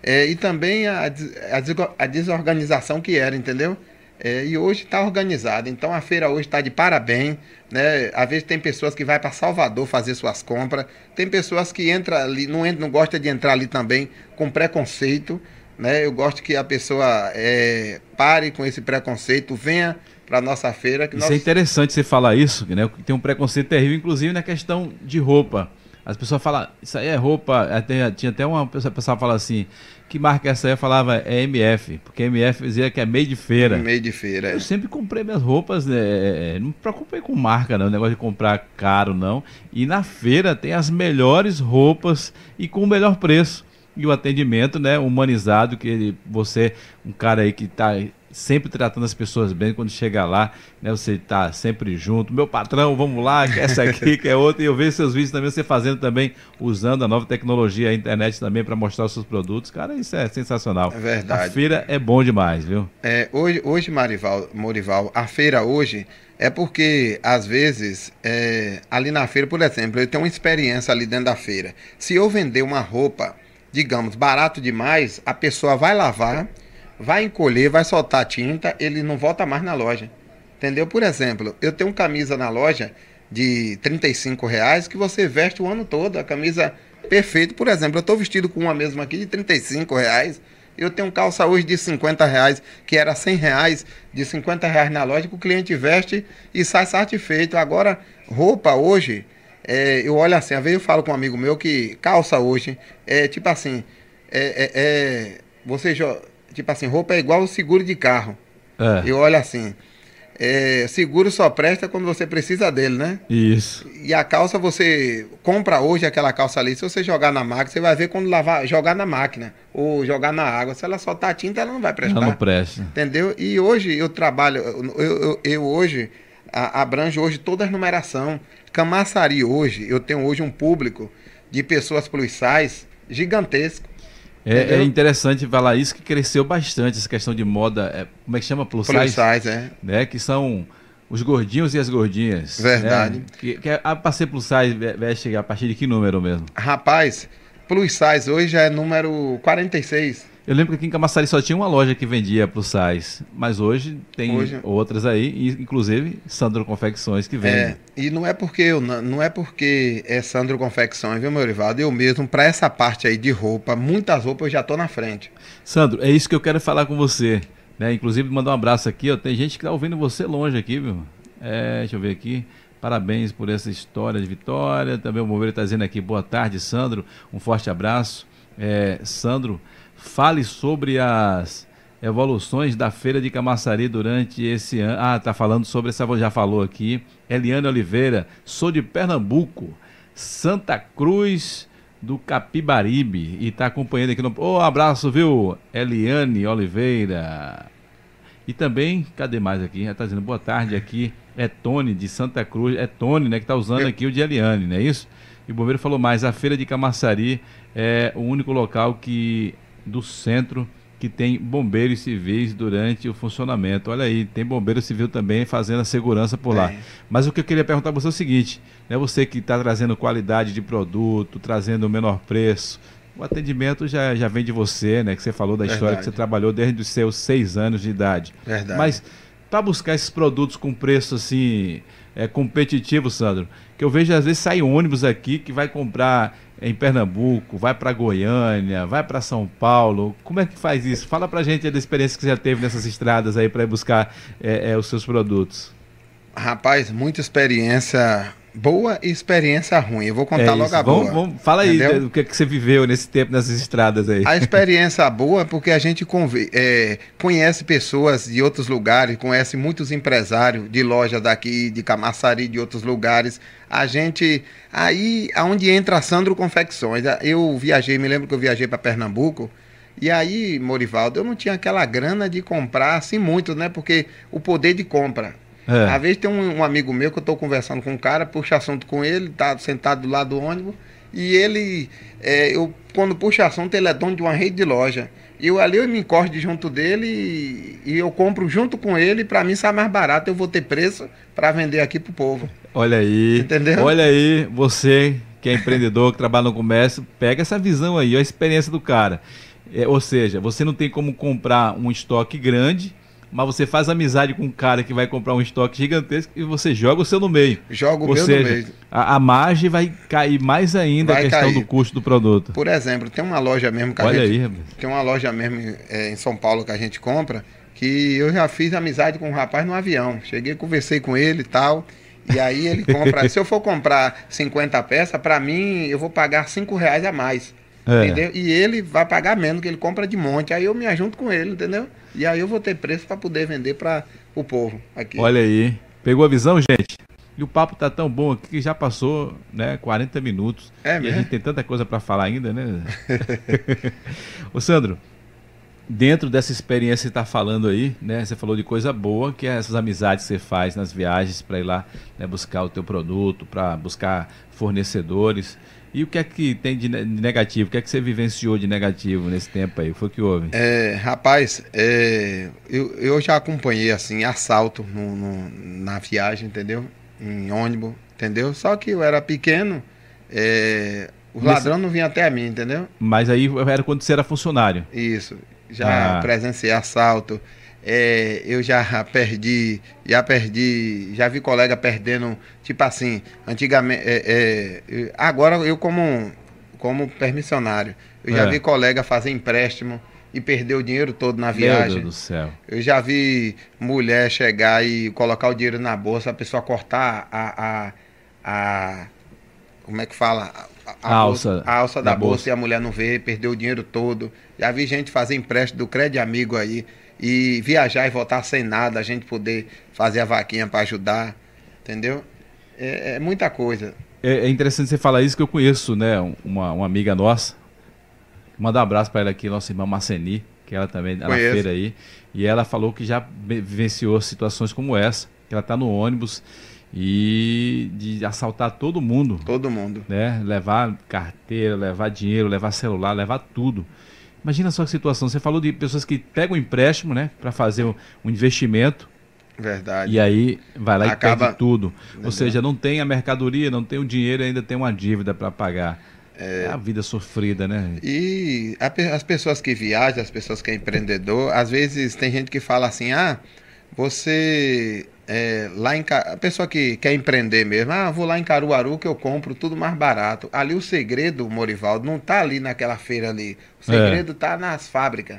é, e também a, a a desorganização que era, entendeu? É, e hoje está organizada. Então a feira hoje está de parabéns. Né? Às vezes tem pessoas que vai para Salvador fazer suas compras. Tem pessoas que entra ali, não, entra, não gosta de entrar ali também com preconceito. Né? Eu gosto que a pessoa é, pare com esse preconceito, venha para nossa feira. Que Isso nós... é interessante você falar isso, né? Tem um preconceito terrível, inclusive na questão de roupa. As pessoas falam, isso aí é roupa. Até, tinha até uma pessoa, pessoa fala assim, que marca é essa aí? Eu falava, é MF, porque MF dizia que é meio de feira. Meio de feira. Eu sempre comprei minhas roupas, né, não me preocupei com marca, não, negócio de comprar caro, não. E na feira tem as melhores roupas e com o melhor preço. E o atendimento, né, humanizado, que ele- você, um cara aí que tá sempre tratando as pessoas bem, quando chega lá, né, você tá sempre junto. Meu patrão, vamos lá, quer essa aqui, quer outra. E eu vejo seus vídeos também, você fazendo também, usando a nova tecnologia, a internet também para mostrar os seus produtos. Cara, isso é sensacional. É verdade. A feira é bom demais, viu? É, hoje, hoje Marival, Morival, a feira hoje é porque, às vezes, é, ali na feira, por exemplo, eu tenho uma experiência ali dentro da feira. Se eu vender uma roupa, digamos, barato demais, a pessoa vai lavar, vai encolher, vai soltar tinta, ele não volta mais na loja. Entendeu? Por exemplo, eu tenho camisa na loja de 35 reais que você veste o ano todo, a camisa perfeita. Por exemplo, eu estou vestido com uma mesma aqui de 35 reais. Eu tenho calça hoje de 50 reais, que era 100 reais, de 50 reais na loja, que o cliente veste e sai satisfeito. Agora, roupa hoje, é, eu olho assim, às vezes eu falo com um amigo meu que calça hoje, é tipo assim, é, é, é, você, tipo assim, roupa é igual o seguro de carro. É. Eu olho assim, é, seguro só presta quando você precisa dele, né? Isso. E a calça você compra hoje aquela calça ali, se você jogar na máquina, você vai ver quando lavar, jogar na máquina ou jogar na água. Se ela soltar tinta, ela não vai prestar. Já não presta. Entendeu? E hoje eu trabalho, eu, eu, eu hoje a, abranjo hoje toda a numeração. Camaçari hoje, eu tenho hoje um público de pessoas plus size gigantesco. É, é interessante falar isso que cresceu bastante essa questão de moda. é, como é que chama? Plus, Plus size, size, é. né? Que são os gordinhos e as gordinhas. Verdade. né? Que, que a para ser plus size ve- veste a partir de que número mesmo? Rapaz, plus size hoje já é número 46. Eu lembro que aqui em Camaçari só tinha uma loja que vendia plus size, mas hoje tem Hoje- outras aí, inclusive Sandro Confecções que vende. É, e não é porque eu não, é porque é Sandro Confecções, viu, meu Rivaldo? Eu mesmo, para essa parte aí de roupa, muitas roupas eu já tô na frente. Sandro, é isso que eu quero falar com você. Né? Inclusive, mandar um abraço aqui. Ó. Tem gente que tá ouvindo você longe aqui, viu? É, deixa eu ver aqui. Parabéns por essa história de vitória. Também o Bombeiro está dizendo aqui, boa tarde, Sandro. Um forte abraço. É, Sandro, fale sobre as evoluções da feira de Camaçari durante esse ano. Ah, tá falando sobre essa, já falou aqui. Eliane Oliveira, sou de Pernambuco, Santa Cruz do Capibaribe e está acompanhando aqui no. Ô, um abraço, viu? Eliane Oliveira. E também, cadê mais aqui? Já tá dizendo boa tarde aqui. É Tony de Santa Cruz. É Tony, né, que tá usando aqui o de Eliane, não é isso? E o bombeiro falou mais, a feira de Camaçari é o único local que do centro que tem bombeiros civis durante o funcionamento. Olha aí, tem bombeiro civil também fazendo a segurança por lá. É. Mas o que eu queria perguntar para você é o seguinte, né, você que está trazendo qualidade de produto, trazendo o menor preço, o atendimento já, já vem de você, né? Que você falou da história Verdade. que você trabalhou desde os seus seis anos de idade. Verdade. Mas para buscar esses produtos com preço assim é, competitivo, Sandro, que eu vejo às vezes sai ônibus aqui que vai comprar em Pernambuco, vai para Goiânia, vai para São Paulo. Como é que faz isso? Fala pra gente aí da experiência que você já teve nessas estradas aí para buscar é, é, os seus produtos. Rapaz, muita experiência boa e experiência ruim. Eu vou contar É logo a Vamos- boa. vamos- fala aí Entendeu? do que, que você viveu nesse tempo, nessas estradas aí. A experiência boa é porque a gente conve- é, conhece pessoas de outros lugares, conhece muitos empresários de lojas daqui, de Camaçari, de outros lugares. A gente. Aí, aonde entra a Sandro Confecções. Eu viajei, me lembro que eu viajei para Pernambuco. E aí, Morivaldo, eu não tinha aquela grana de comprar assim muito, né? Porque o poder de compra. É. Às vezes tem um, um amigo meu que eu estou conversando com um cara, puxa assunto com ele, tá sentado do lado do ônibus, e ele, é, eu, quando puxa assunto, ele é dono de uma rede de loja. E eu ali eu me encordo de junto dele e, e eu compro junto com ele, para mim sai mais barato, eu vou ter preço para vender aqui pro povo. Olha aí. Entendeu? Olha aí, você que é empreendedor, *laughs* que trabalha no comércio, pega essa visão aí, a experiência do cara. É, ou seja, você não tem como comprar um estoque grande, mas você faz amizade com um cara que vai comprar um estoque gigantesco e você joga o seu no meio. Jogo o Ou meu seja, no meio. a, a margem vai cair mais ainda a Vai questão cair. do custo do produto. Por exemplo, tem uma loja mesmo que a Olha gente, aí. Tem uma loja mesmo é, em São Paulo que a gente compra, que eu já fiz amizade com um rapaz no avião. Cheguei, conversei com ele e tal. E aí ele compra. *laughs* se eu for comprar 50 peças, para mim eu vou pagar 5 reais a mais. É. Entendeu? E ele vai pagar menos, que ele compra de monte. Aí eu me ajunto com ele, entendeu? E aí eu vou ter preço para poder vender para o povo aqui. Olha aí. Pegou a visão, gente? E o papo tá tão bom aqui que já passou, né, 40 minutos. É e a mesmo? gente tem tanta coisa para falar ainda, né? *laughs* Ô Sandro, dentro dessa experiência que você está falando aí, né? Você falou de coisa boa, que é essas amizades que você faz nas viagens para ir lá né, buscar o teu produto, para buscar fornecedores. E o que é que tem de ne- de negativo? O que é que você vivenciou de negativo nesse tempo aí? Foi o que houve? É, rapaz, é, eu, eu já acompanhei assim assalto no, no- na viagem, entendeu? Em ônibus, entendeu? Só que eu era pequeno, é, os Nesse- ladrões não vinham até mim, entendeu? Mas aí era quando você era funcionário. Isso. Já Ah. presenciei assalto. É, eu já perdi, já perdi, já vi colega perdendo, tipo assim, antigamente, é, é, agora eu como, como permissionário, eu já É. vi colega fazer empréstimo e perder o dinheiro todo na Meu viagem. Deus do céu. Eu já vi mulher chegar e colocar o dinheiro na bolsa, a pessoa cortar a. a, a- como é que fala? A, A alça bolsa, a alça da, da bolsa, bolsa. e a mulher não vê, perdeu o dinheiro todo. Já vi gente fazer empréstimo do crédito amigo aí e viajar e voltar sem nada, a gente poder fazer a vaquinha para ajudar, entendeu? É, é muita coisa. É, é interessante você falar isso que eu conheço, né? Uma, uma amiga nossa. Mandar um abraço para ela aqui, nossa irmã Marceni, que ela também é na feira aí. E ela falou que já vi- vivenciou situações como essa, que ela está no ônibus e de assaltar todo mundo, Todo mundo. né? Levar carteira, levar dinheiro, levar celular, levar tudo. Imagina só que situação. Você falou de pessoas que pegam empréstimo, né, para fazer um, um investimento Verdade. e aí vai lá Acaba- e perde tudo. Ou Entendeu? seja, não tem a mercadoria, não tem o dinheiro, ainda tem uma dívida para pagar. É... a vida sofrida, né? E a as pessoas que viajam, as pessoas que é empreendedor, às vezes tem gente que fala assim, ah, você é, lá em a pessoa que quer empreender mesmo, ah, vou lá em Caruaru que eu compro tudo mais barato. Ali o segredo, Morivaldo, não tá ali naquela feira ali. O É. segredo tá nas fábricas.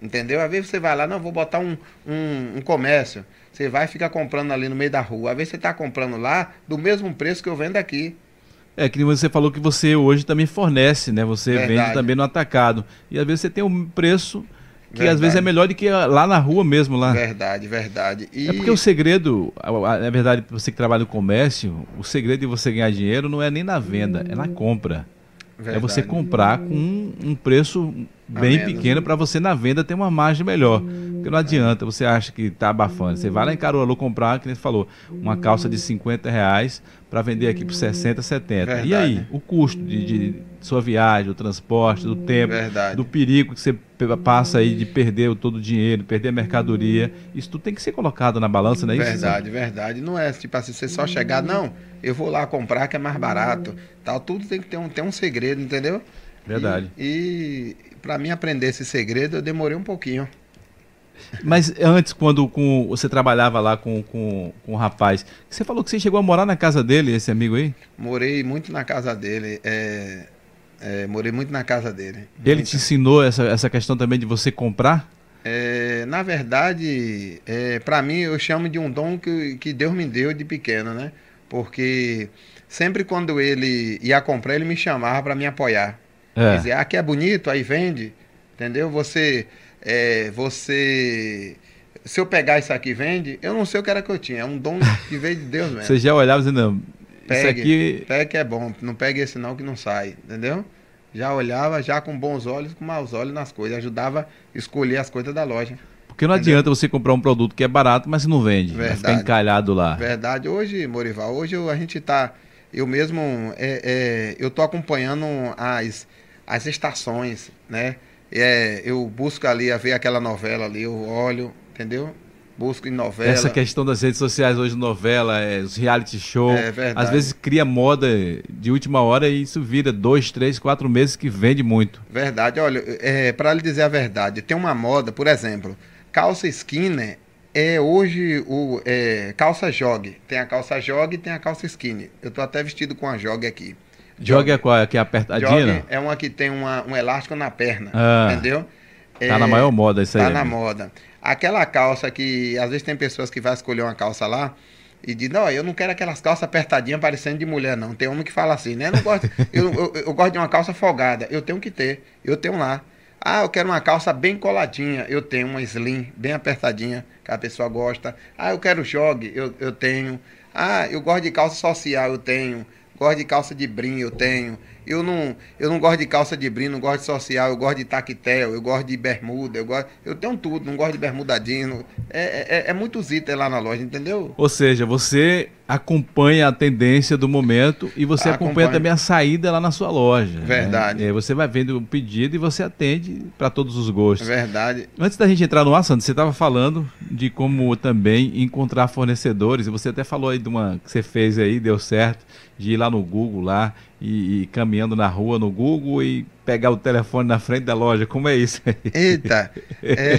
Entendeu? Às vezes você vai lá, não, vou botar um, um, um comércio. Você vai ficar comprando ali no meio da rua. Às vezes você tá comprando lá do mesmo preço que eu vendo aqui. É que você falou que você hoje também fornece, né? Você Verdade. vende também no atacado. E às vezes você tem um preço que às Verdade. vezes é melhor do que lá na rua mesmo lá. Verdade, verdade. E... É porque o segredo, na verdade, você que trabalha no comércio, o segredo de você ganhar dinheiro não é nem na venda, é na compra. É você Verdade. comprar com um preço bem menos. pequeno para você na venda ter uma margem melhor. Porque não adianta, você acha que está abafando. Você vai lá em Caruaru comprar, que nem você falou, uma calça de 50 reais para vender aqui por 60, 70. E Verdade. aí, o custo de, de sua viagem, o transporte, do tempo, Verdade. do perigo que você passa aí de perder todo o dinheiro, perder a mercadoria. Isso tudo tem que ser colocado na balança, não é isso? Verdade, verdade. Não é tipo assim, você só chegar, não, eu vou lá comprar que é mais barato. Tal, tudo tem que ter um, ter um segredo, entendeu? Verdade. E, e para mim aprender esse segredo, eu demorei um pouquinho. Mas antes, quando com, você trabalhava lá com, com, com o rapaz, você falou que você chegou a morar na casa dele, esse amigo aí? Morei muito na casa dele. é, é, morei muito na casa dele. Ele Muito. te ensinou essa, essa questão também de você comprar? É, na verdade, é, para mim, eu chamo de um dom que, que Deus me deu de pequeno, né? porque sempre quando ele ia comprar, ele me chamava para me apoiar. É. Dizer, aqui é bonito, aí vende, entendeu? Você, é, você, se eu pegar isso aqui vende, eu não sei o que era que eu tinha, é um dom que veio de Deus mesmo. Você já olhava dizendo, pegue, isso aqui... Pegue que é bom, não pegue esse não que não sai, entendeu? Já olhava já com bons olhos, com maus olhos nas coisas, ajudava a escolher as coisas da loja. Porque não Entendeu? adianta você comprar um produto que é barato, mas não vende. Verdade. Vai ficar encalhado lá. Verdade. Hoje, Morival, hoje a gente está. Eu mesmo. É, é, eu estou acompanhando as, as estações, né? É, eu busco ali a ver aquela novela ali, eu olho, entendeu? busco em novela. Essa questão das redes sociais hoje, novela, é, os reality show, é verdade. às vezes cria moda de última hora e isso vira dois, três, quatro meses que vende muito. Verdade, olha, é, para lhe dizer a verdade, tem uma moda, por exemplo, calça skinner é hoje o é, calça jog. Tem a calça jog e tem a calça skinny. Eu tô até vestido com a jog aqui. Jog, jog é qual? É que é apertadinha? Jog é uma que tem uma, um elástico na perna, ah, entendeu? Tá é, na maior moda isso tá aí. Tá na moda. Aquela calça que, às vezes tem pessoas que vai escolher uma calça lá e diz, não, eu não quero aquelas calças apertadinhas parecendo de mulher, não. Tem homem que fala assim, né? Eu, não gosto, *laughs* eu, eu, eu gosto de uma calça folgada. Eu tenho que ter. Eu tenho lá. Ah, eu quero uma calça bem coladinha. Eu tenho uma slim, bem apertadinha, que a pessoa gosta. Ah, eu quero jog, eu, eu tenho. Ah, eu gosto de calça social, eu tenho. Gosto de calça de brim, eu tenho. Eu não, eu não gosto de calça de brim, não gosto de social, eu gosto de taquetel, eu gosto de bermuda, eu gosto. Eu tenho tudo, não gosto de bermudadinho. É, é, é muitos itens lá na loja, entendeu? Ou seja, você acompanha a tendência do momento e você acompanha, acompanha também a saída lá na sua loja. Né? Verdade. Né? Você vai vendo o pedido e você atende para todos os gostos. Verdade. Antes da gente entrar no assunto, você estava falando de como também encontrar fornecedores e você até falou aí de uma que você fez aí, deu certo, de ir lá no Google lá e, e, caminhando na rua no Google e pegar o telefone na frente da loja. Como é isso aí? Eita! É...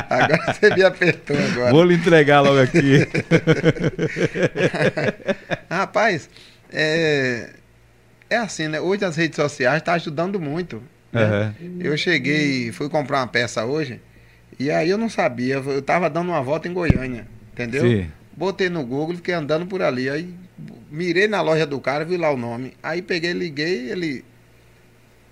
*laughs* agora você me apertou agora. Vou lhe entregar logo aqui. *laughs* Rapaz, é... é assim, né? Hoje as redes sociais estão tá ajudando muito. Né? Uhum. Eu cheguei, fui comprar uma peça hoje, e aí eu não sabia, eu estava dando uma volta em Goiânia, entendeu? Sim. Botei no Google, fiquei andando por ali, aí mirei na loja do cara, vi lá o nome. Aí peguei, liguei, ele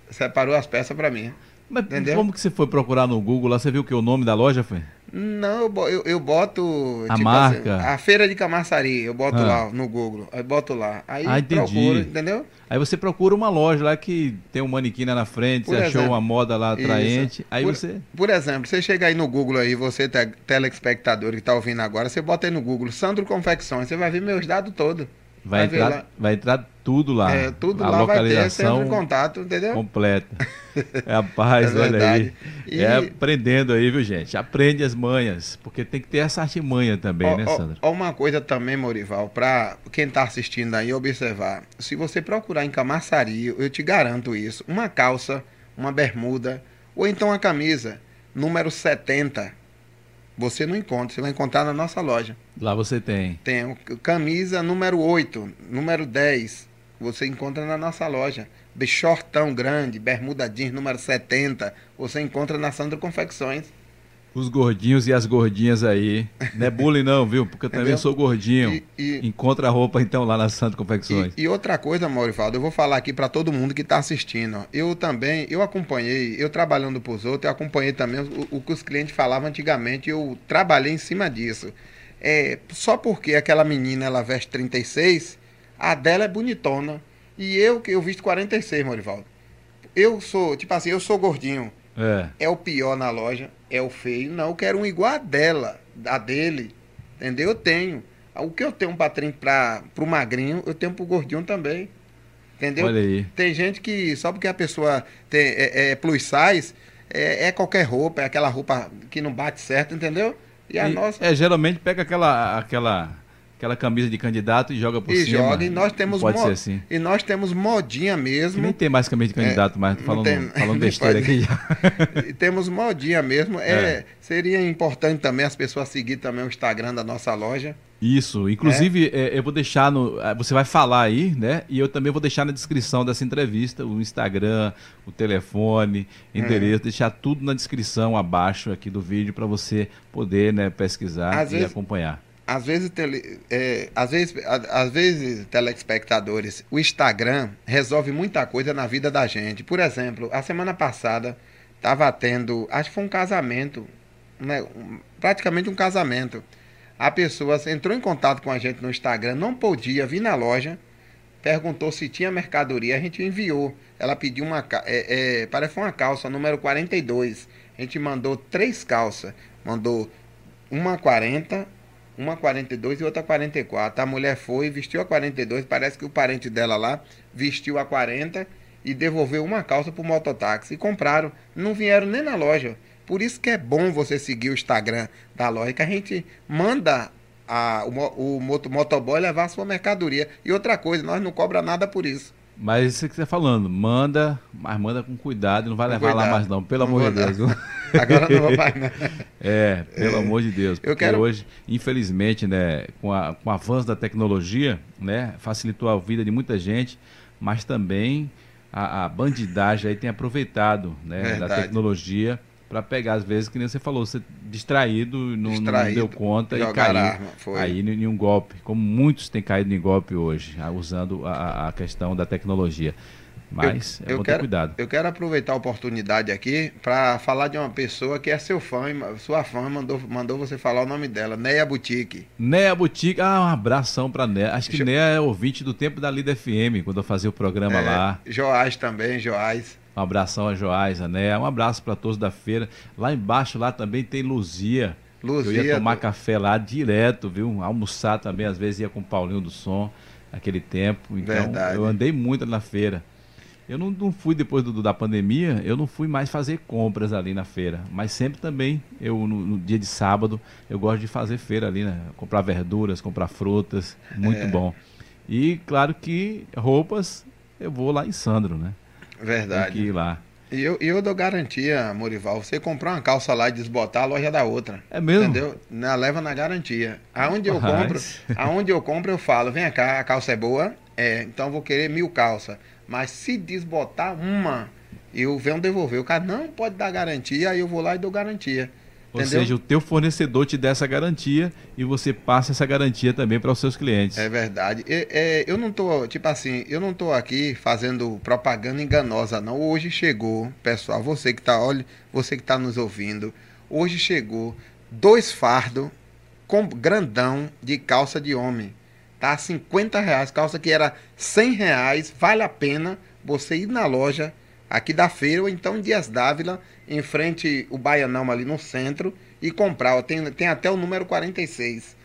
separou as peças para mim. Mas entendeu? como que você foi procurar no Google lá? Você viu que o nome da loja foi? Não, eu, eu, eu boto. A tipo, marca? Assim, a feira de Camaçari, eu boto ah. lá no Google. Aí boto lá. Aí ah, procuro, entendeu? Aí você procura uma loja lá que tem um manequim na frente, por você exemplo, achou uma moda lá atraente. Isso. Aí por, você. Por exemplo, você chega aí no Google aí, você, telespectador que está ouvindo agora, você bota aí no Google Sandro Confecções, você vai ver meus dados todos. Vai, vai entrar, vai entrar tudo lá. É, tudo a lá localização vai ter contato, entendeu? Completa. *laughs* Rapaz, é olha aí. E... É aprendendo aí, viu, gente? Aprende as manhas, porque tem que ter essa artimanha também, ó, né, Sandra? Ó, uma coisa também, Morival, para quem está assistindo aí observar. Se você procurar em Camaçari, eu te garanto isso, uma calça, uma bermuda, ou então uma camisa, número 70, você não encontra, você vai encontrar na nossa loja. Lá você tem. Tem camisa número 8, número 10. Você encontra na nossa loja. Shortão grande, bermuda jeans número 70. Você encontra na Sandra Confecções. Os gordinhos e as gordinhas aí. Não é bullying não, viu? Porque eu também sou gordinho. E, e, Encontra a roupa então lá na Santa Confecções. E, e outra coisa, Maurivaldo, eu vou falar aqui para todo mundo que está assistindo. Eu também, eu acompanhei, eu trabalhando para os outros, eu acompanhei também o, o, que os clientes falavam antigamente. Eu trabalhei em cima disso. É, só porque aquela menina ela veste 36, a dela é bonitona. E eu que eu visto 46, Maurivaldo. Eu sou, tipo assim, eu sou gordinho. É. é o pior na loja, é o feio. Não, eu quero um igual a dela, a dele. Entendeu? Eu tenho. O que eu tenho para o magrinho, eu tenho para o gordinho também. Entendeu? Olha aí. Tem gente que, só porque a pessoa tem, é, é plus size, é, é, qualquer roupa, é aquela roupa que não bate certo, entendeu? E a e, nossa. É, geralmente pega aquela, aquela aquela camisa de candidato e joga por e cima. Joga, e nós temos pode ser assim. E nós temos modinha mesmo. nem tem mais camisa de candidato, é, mas falando, tem, falando *laughs* besteira aqui já. temos modinha mesmo. É, é, Seria importante também as pessoas seguir também o Instagram da nossa loja. Isso, inclusive é. é eu vou deixar no. É, você vai falar aí, né? E eu também vou deixar na descrição dessa entrevista o Instagram, o telefone, endereço, é. deixar tudo na descrição abaixo aqui do vídeo para você poder né, pesquisar às e vezes, acompanhar às vezes, tele, é, às vezes, às vezes, telespectadores, o Instagram resolve muita coisa na vida da gente. Por exemplo, a semana passada estava tendo, acho que foi um casamento, né, um, praticamente um casamento. A pessoa entrou em contato com a gente no Instagram, não podia vir na loja, perguntou se tinha mercadoria, a gente enviou. Ela pediu uma, é, é, parece uma calça número 42. A gente mandou três calças, mandou uma 40 uma 42 e outra 44. A mulher foi, vestiu a 42, parece que o parente dela lá vestiu a 40 e devolveu uma calça pro mototáxi. E compraram, não vieram nem na loja. Por isso que é bom você seguir o Instagram da loja, que a gente manda a, o, o motoboy levar a sua mercadoria. E outra coisa, nós não cobra nada por isso. Mas isso que você está falando, manda, mas manda com cuidado, não vai com levar cuidado. lá mais não, pelo não amor de Deus. *laughs* Agora não vou mais não. *laughs* É, pelo é. amor de Deus. Porque Eu quero... hoje, infelizmente, né, com, a, com o avanço da tecnologia, né, facilitou a vida de muita gente, mas também a, a bandidagem aí tem aproveitado né, da tecnologia para pegar, às vezes, que nem você falou, você distraído, não, distraído, não deu conta e caiu. Arma, aí em um golpe, como muitos têm caído em golpe hoje, ah, usando a, a questão da tecnologia. Mas eu, é bom quero, cuidado. Eu quero aproveitar a oportunidade aqui para falar de uma pessoa que é seu fã, sua fã mandou, mandou você falar o nome dela, Neia Boutique. Neia Boutique, ah, um abração para Neia. Acho que jo... Neia é ouvinte do tempo da Lida FM, quando eu fazia o programa é, lá. Joás também, Joás. Um abração a Joás, né? Um abraço para todos da feira. Lá embaixo, lá também tem Luzia. Luzia. Eu ia tomar café lá direto, viu? Almoçar também, às vezes ia com o Paulinho do Som, naquele tempo. Então, Verdade. eu andei muito na feira. Eu não, não fui depois do, da pandemia, eu não fui mais fazer compras ali na feira. Mas sempre também, eu no, no dia de sábado, eu gosto de fazer feira ali, né? Comprar verduras, comprar frutas, muito é. bom. E claro que roupas, eu vou lá em Sandro, né? Verdade. Tem que ir lá. E eu, eu dou garantia, Morival. Você comprar uma calça lá e desbotar, a loja da outra. É mesmo? Entendeu? Na, leva na garantia. Aonde eu compro, aonde eu compro, eu falo, vem cá, a calça é boa, é, então vou querer mil calças. Mas se desbotar uma, eu venho devolver. O cara não pode dar garantia, aí eu vou lá e dou garantia. Ou seja, o teu fornecedor te dá essa garantia e você passa essa garantia também para os seus clientes. É verdade. É, é, eu não tô, tipo assim, eu não tô aqui fazendo propaganda enganosa, não. Hoje chegou, pessoal, você que tá, olha, você que está nos ouvindo, hoje chegou dois fardos com grandão de calça de homem. Tá 50 reais, calça que era 100 reais, vale a pena você ir na loja aqui da feira ou então em Dias Dávila em frente o Baianão ali no centro e comprar. Tem, tem até o número 46.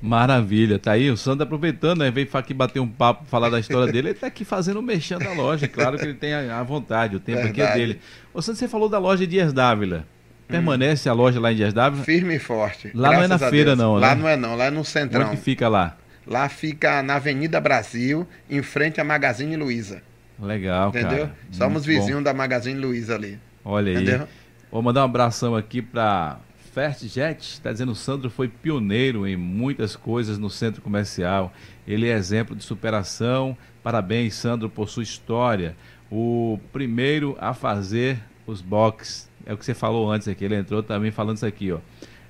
Maravilha, tá aí. O Sandro aproveitando, né? Veio aqui bater um papo, falar da história dele. Ele tá aqui fazendo o mexendo da loja. Claro que ele tem a, a vontade, o tempo Verdade. aqui é dele. Ô Sandro, você falou da loja Dias Dávila. Permanece hum. a loja lá em Dias Dávila? Firme e forte. Lá não é na feira, não, né? Lá não é não, lá é no centrão. Onde que fica lá? Lá fica na Avenida Brasil, em frente à Magazine Luiza. Legal, Entendeu? cara. Somos vizinhos da Magazine Luiza ali. Olha aí. Entendeu? Vou mandar um abração aqui para Fastjet. Está dizendo o Sandro foi pioneiro em muitas coisas no centro comercial. Ele é exemplo de superação. Parabéns, Sandro, por sua história. O primeiro a fazer os box. É o que você falou antes aqui. Ele entrou também falando isso aqui, ó.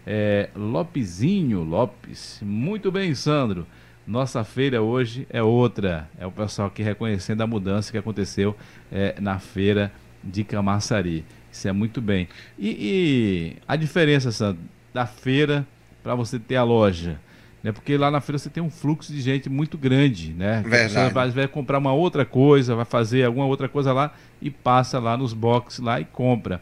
É, Lopezinho Lopes. Muito bem, Sandro. Nossa feira hoje é outra. É o pessoal aqui reconhecendo a mudança que aconteceu é, na feira de Camaçari. Isso é muito bem. E, e a diferença, Sandro, da feira para você ter a loja? Né? Porque lá na feira você tem um fluxo de gente muito grande, né? Você vai, vai, comprar uma outra coisa, vai fazer alguma outra coisa lá e passa lá nos boxes lá e compra.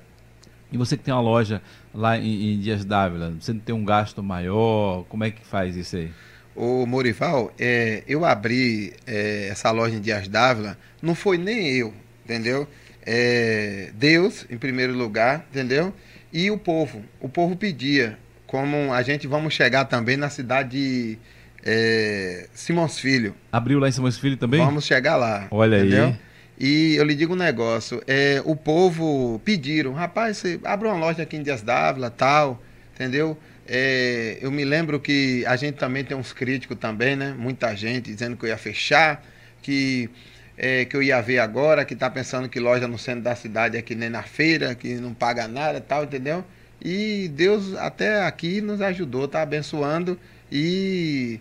E você que tem uma loja lá em, em Dias Dávila, você não tem um gasto maior? Como é que faz isso aí? O Morival, é, eu abri é, essa loja em Dias Dávila, não foi nem eu, entendeu? É, Deus, em primeiro lugar, entendeu? E o povo. O povo pedia, como a gente vamos chegar também na cidade de é, Simões Filho. Abriu lá em Simões Filho também? Vamos chegar lá. Olha entendeu? aí. E eu lhe digo um negócio, é, o povo pediram, rapaz, você abre uma loja aqui em Dias Dávila, tal, entendeu? É, eu me lembro que a gente também tem uns críticos também, né? Muita gente dizendo que eu ia fechar, que, é, que eu ia ver agora, que tá pensando que loja no centro da cidade é que nem na feira, que não paga nada tal, entendeu? E Deus até aqui nos ajudou, tá abençoando. E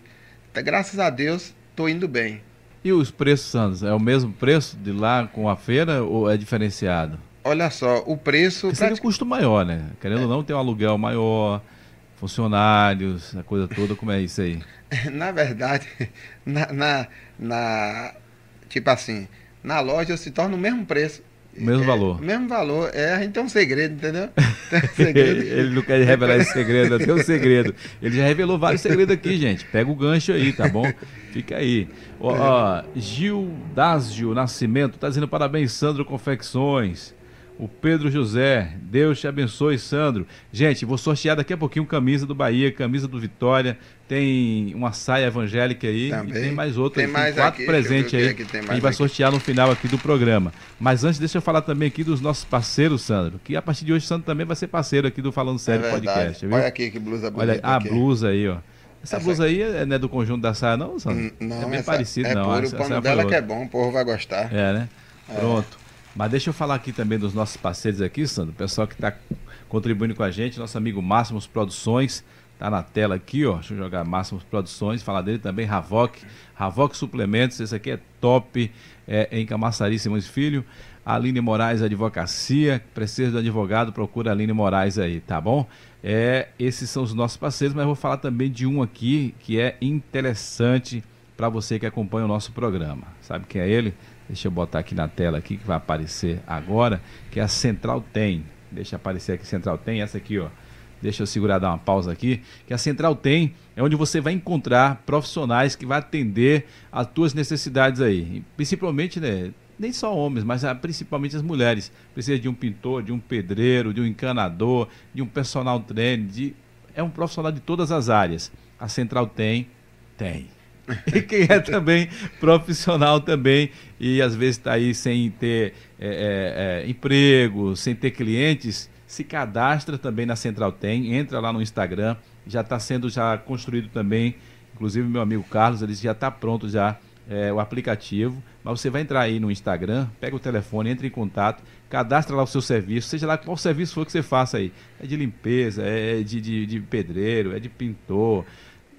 graças a Deus estou indo bem. E os preços, Santos, é o mesmo preço de lá com a feira ou é diferenciado? Olha só, o preço. Porque seria um custo maior, né? Querendo é. ou não, tem um aluguel maior, funcionários, a coisa toda, como é isso aí? *laughs* Na verdade, *laughs* na, na, na tipo assim, na loja se torna o mesmo preço. O mesmo é, valor. O mesmo valor. É, a gente tem um segredo, entendeu? *laughs* Um segredo. ele não quer revelar esse segredo, tem um segredo. Ele já revelou vários segredos aqui, gente. Pega o gancho aí, tá bom? Fica aí. Ó, ó Gil Dásio Nascimento tá dizendo parabéns, Sandro Confecções o Pedro José. Deus te abençoe, Sandro. Gente, vou sortear daqui a pouquinho camisa do Bahia, camisa do Vitória. Tem uma saia evangélica aí. Também. E tem mais outra. Tem, mais quatro presentes aí. Que a gente vai sortear no final aqui do programa. Mas antes, deixa eu falar também aqui dos nossos parceiros, Sandro. Que a partir de hoje, Sandro também vai ser parceiro aqui do Falando Sério é podcast. Viu? Olha aqui que blusa bonita. Olha a aqui. blusa aí, ó. Essa, essa blusa aí é, não é do conjunto da saia, não, Sandro? Não, é bem essa, parecido, é não. Puro, o pano dela que é bom, o povo vai gostar. É, né? É. Pronto. Mas deixa eu falar aqui também dos nossos parceiros aqui, Sandro, o pessoal que está contribuindo com a gente, nosso amigo Máximos Produções, tá na tela aqui, ó. Deixa eu jogar Máximos Produções, falar dele também, Ravoc, Ravoc Suplementos, esse aqui é top, é, em Camaçari Simões Filho. Aline Moraes Advocacia, precisa do advogado, procura Aline Moraes aí, tá bom? É, esses são os nossos parceiros, mas eu vou falar também de um aqui que é interessante para você que acompanha o nosso programa. Sabe quem é ele? Deixa eu botar aqui na tela aqui que vai aparecer agora, que é a Central Tem. Deixa aparecer aqui Central Tem, essa aqui, ó. Deixa eu segurar dar uma pausa aqui, que a Central Tem é onde você vai encontrar profissionais que vai atender as tuas necessidades aí. Principalmente, né, nem só homens, mas ah, principalmente as mulheres. Precisa de um pintor, de um pedreiro, de um encanador, de um personal trainer, de é um profissional de todas as áreas. A Central tem, tem. *laughs* e quem é também profissional também e às vezes está aí sem ter é, é, é, emprego, sem ter clientes, se cadastra também na Central Tem, entra lá no Instagram, já está sendo já construído também, inclusive meu amigo Carlos, ele já está pronto já é, o aplicativo, mas você vai entrar aí no Instagram, pega o telefone, entra em contato, cadastra lá o seu serviço, seja lá qual serviço for que você faça aí, é de limpeza, é de, de, de pedreiro, é de pintor,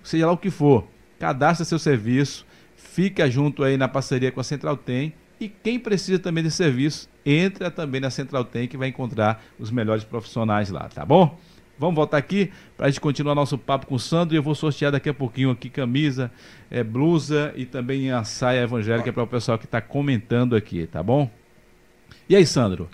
seja lá o que for, cadastra seu serviço, fica junto aí na parceria com a Central Tem e quem precisa também desse serviço, entra também na Central Tem que vai encontrar os melhores profissionais lá, tá bom? Vamos voltar aqui para a gente continuar nosso papo com o Sandro e eu vou sortear daqui a pouquinho aqui camisa, é, blusa e também a saia evangélica para o pessoal que está comentando aqui, tá bom? E aí, Sandro?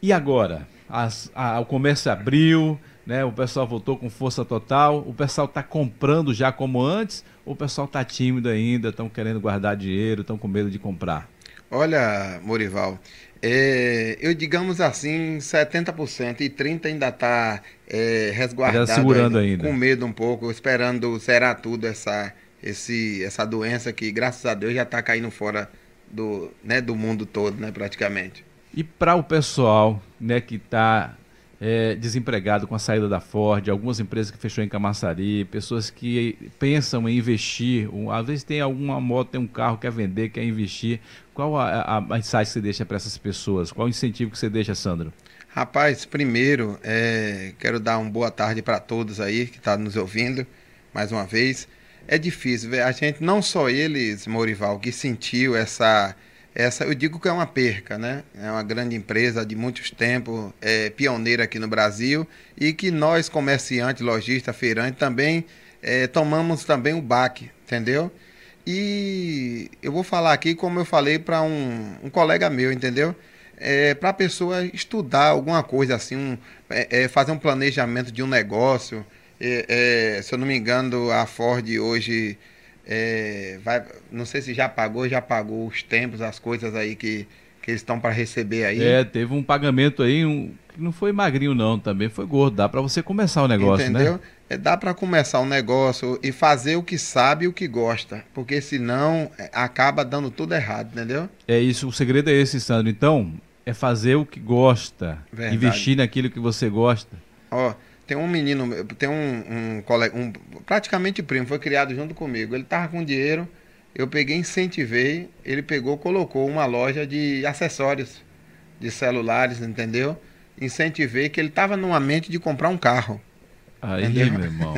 E agora? As, a, o comércio abriu, né? O pessoal voltou com força total. O pessoal está comprando já como antes? Ou o pessoal está tímido ainda, estão querendo guardar dinheiro, estão com medo de comprar? Olha, Morival, é, eu digamos assim, 70% e 30% ainda está é, resguardado, segurando ainda, com medo um pouco, esperando zerar tudo essa, esse, essa doença que, graças a Deus, já está caindo fora do, né, do mundo todo, né, praticamente. E para o pessoal né, que está é, desempregado com a saída da Ford, algumas empresas que fechou em Camaçari, pessoas que pensam em investir, um, às vezes tem alguma moto, tem um carro, quer vender, quer investir. Qual a, a, a que você deixa para essas pessoas? Qual o incentivo que você deixa, Sandro? Rapaz, primeiro, é, quero dar uma boa tarde para todos aí que estão tá nos ouvindo, mais uma vez. É difícil, a gente, não só eles, Morival, que sentiu essa essa eu digo que é uma perca, né? É uma grande empresa de muitos tempos, é, pioneira aqui no Brasil e que nós comerciantes, lojistas, feirantes também é, tomamos também o baque, entendeu? E eu vou falar aqui como eu falei para um, um, colega meu, entendeu? É, para a pessoa estudar alguma coisa assim, um, é, é, fazer um planejamento de um negócio. É, é, se eu não me engano, a Ford hoje é, vai, não sei se já pagou, já pagou os tempos, as coisas aí que, que eles estão para receber aí. É, teve um pagamento aí, um, que não foi magrinho não, também foi gordo. Dá para você começar o negócio, né? Entendeu? né? É, dá para começar um negócio e fazer o que sabe e o que gosta, porque senão é, acaba dando tudo errado, entendeu? É isso, o segredo é esse, Sandro. Então, é fazer o que gosta, Verdade. investir naquilo que você gosta. Ó, tem um menino, tem um, um colega, um, praticamente primo, foi criado junto comigo. Ele tava com dinheiro, eu peguei, incentivei, ele pegou, colocou uma loja de acessórios de celulares, entendeu? Incentivei que ele tava numa mente de comprar um carro. Aí, entendeu? meu irmão,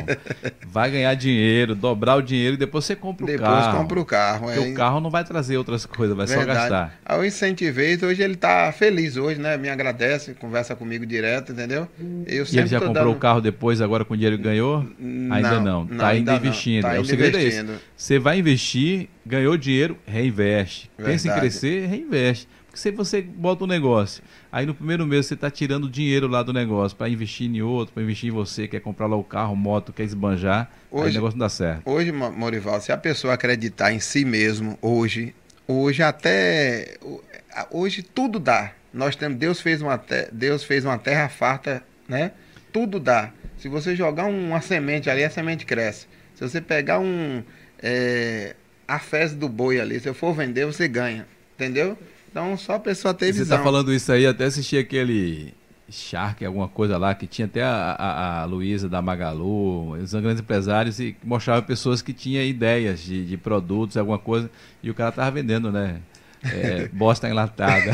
vai ganhar dinheiro, dobrar o dinheiro e depois você compra o depois carro. Depois compra o carro. É. o carro não vai trazer outras coisas, vai Verdade. só gastar. Aí eu incentivei, hoje ele está feliz hoje, né? Me agradece, conversa comigo direto, entendeu? Eu e ele já comprou dando... o carro depois, agora com o dinheiro que ganhou? Ainda não. Está ainda investindo. Tá é, o segredo investindo. é esse. Você vai investir, ganhou dinheiro, reinveste. Verdade. Pensa em crescer, reinveste. Porque se você bota um negócio, aí no primeiro mês você está tirando dinheiro lá do negócio para investir em outro, para investir em você, quer comprar lá o carro, moto, quer esbanjar, hoje, aí o negócio não dá certo. Hoje, Morival, se a pessoa acreditar em si mesmo, hoje, hoje até hoje tudo dá. Nós temos Deus fez uma Deus fez uma terra farta, né? Tudo dá. Se você jogar uma semente ali, a semente cresce. Se você pegar um é, a fezes do boi ali, se eu for vender, você ganha, entendeu? Então, só a pessoa ter Você está falando isso aí, até assisti aquele Shark, alguma coisa lá, que tinha até a, a, a Luísa da Magalu, os grandes empresários, e mostrava pessoas que tinham ideias de, de produtos, alguma coisa, e o cara tava vendendo, né? É, *laughs* bosta enlatada.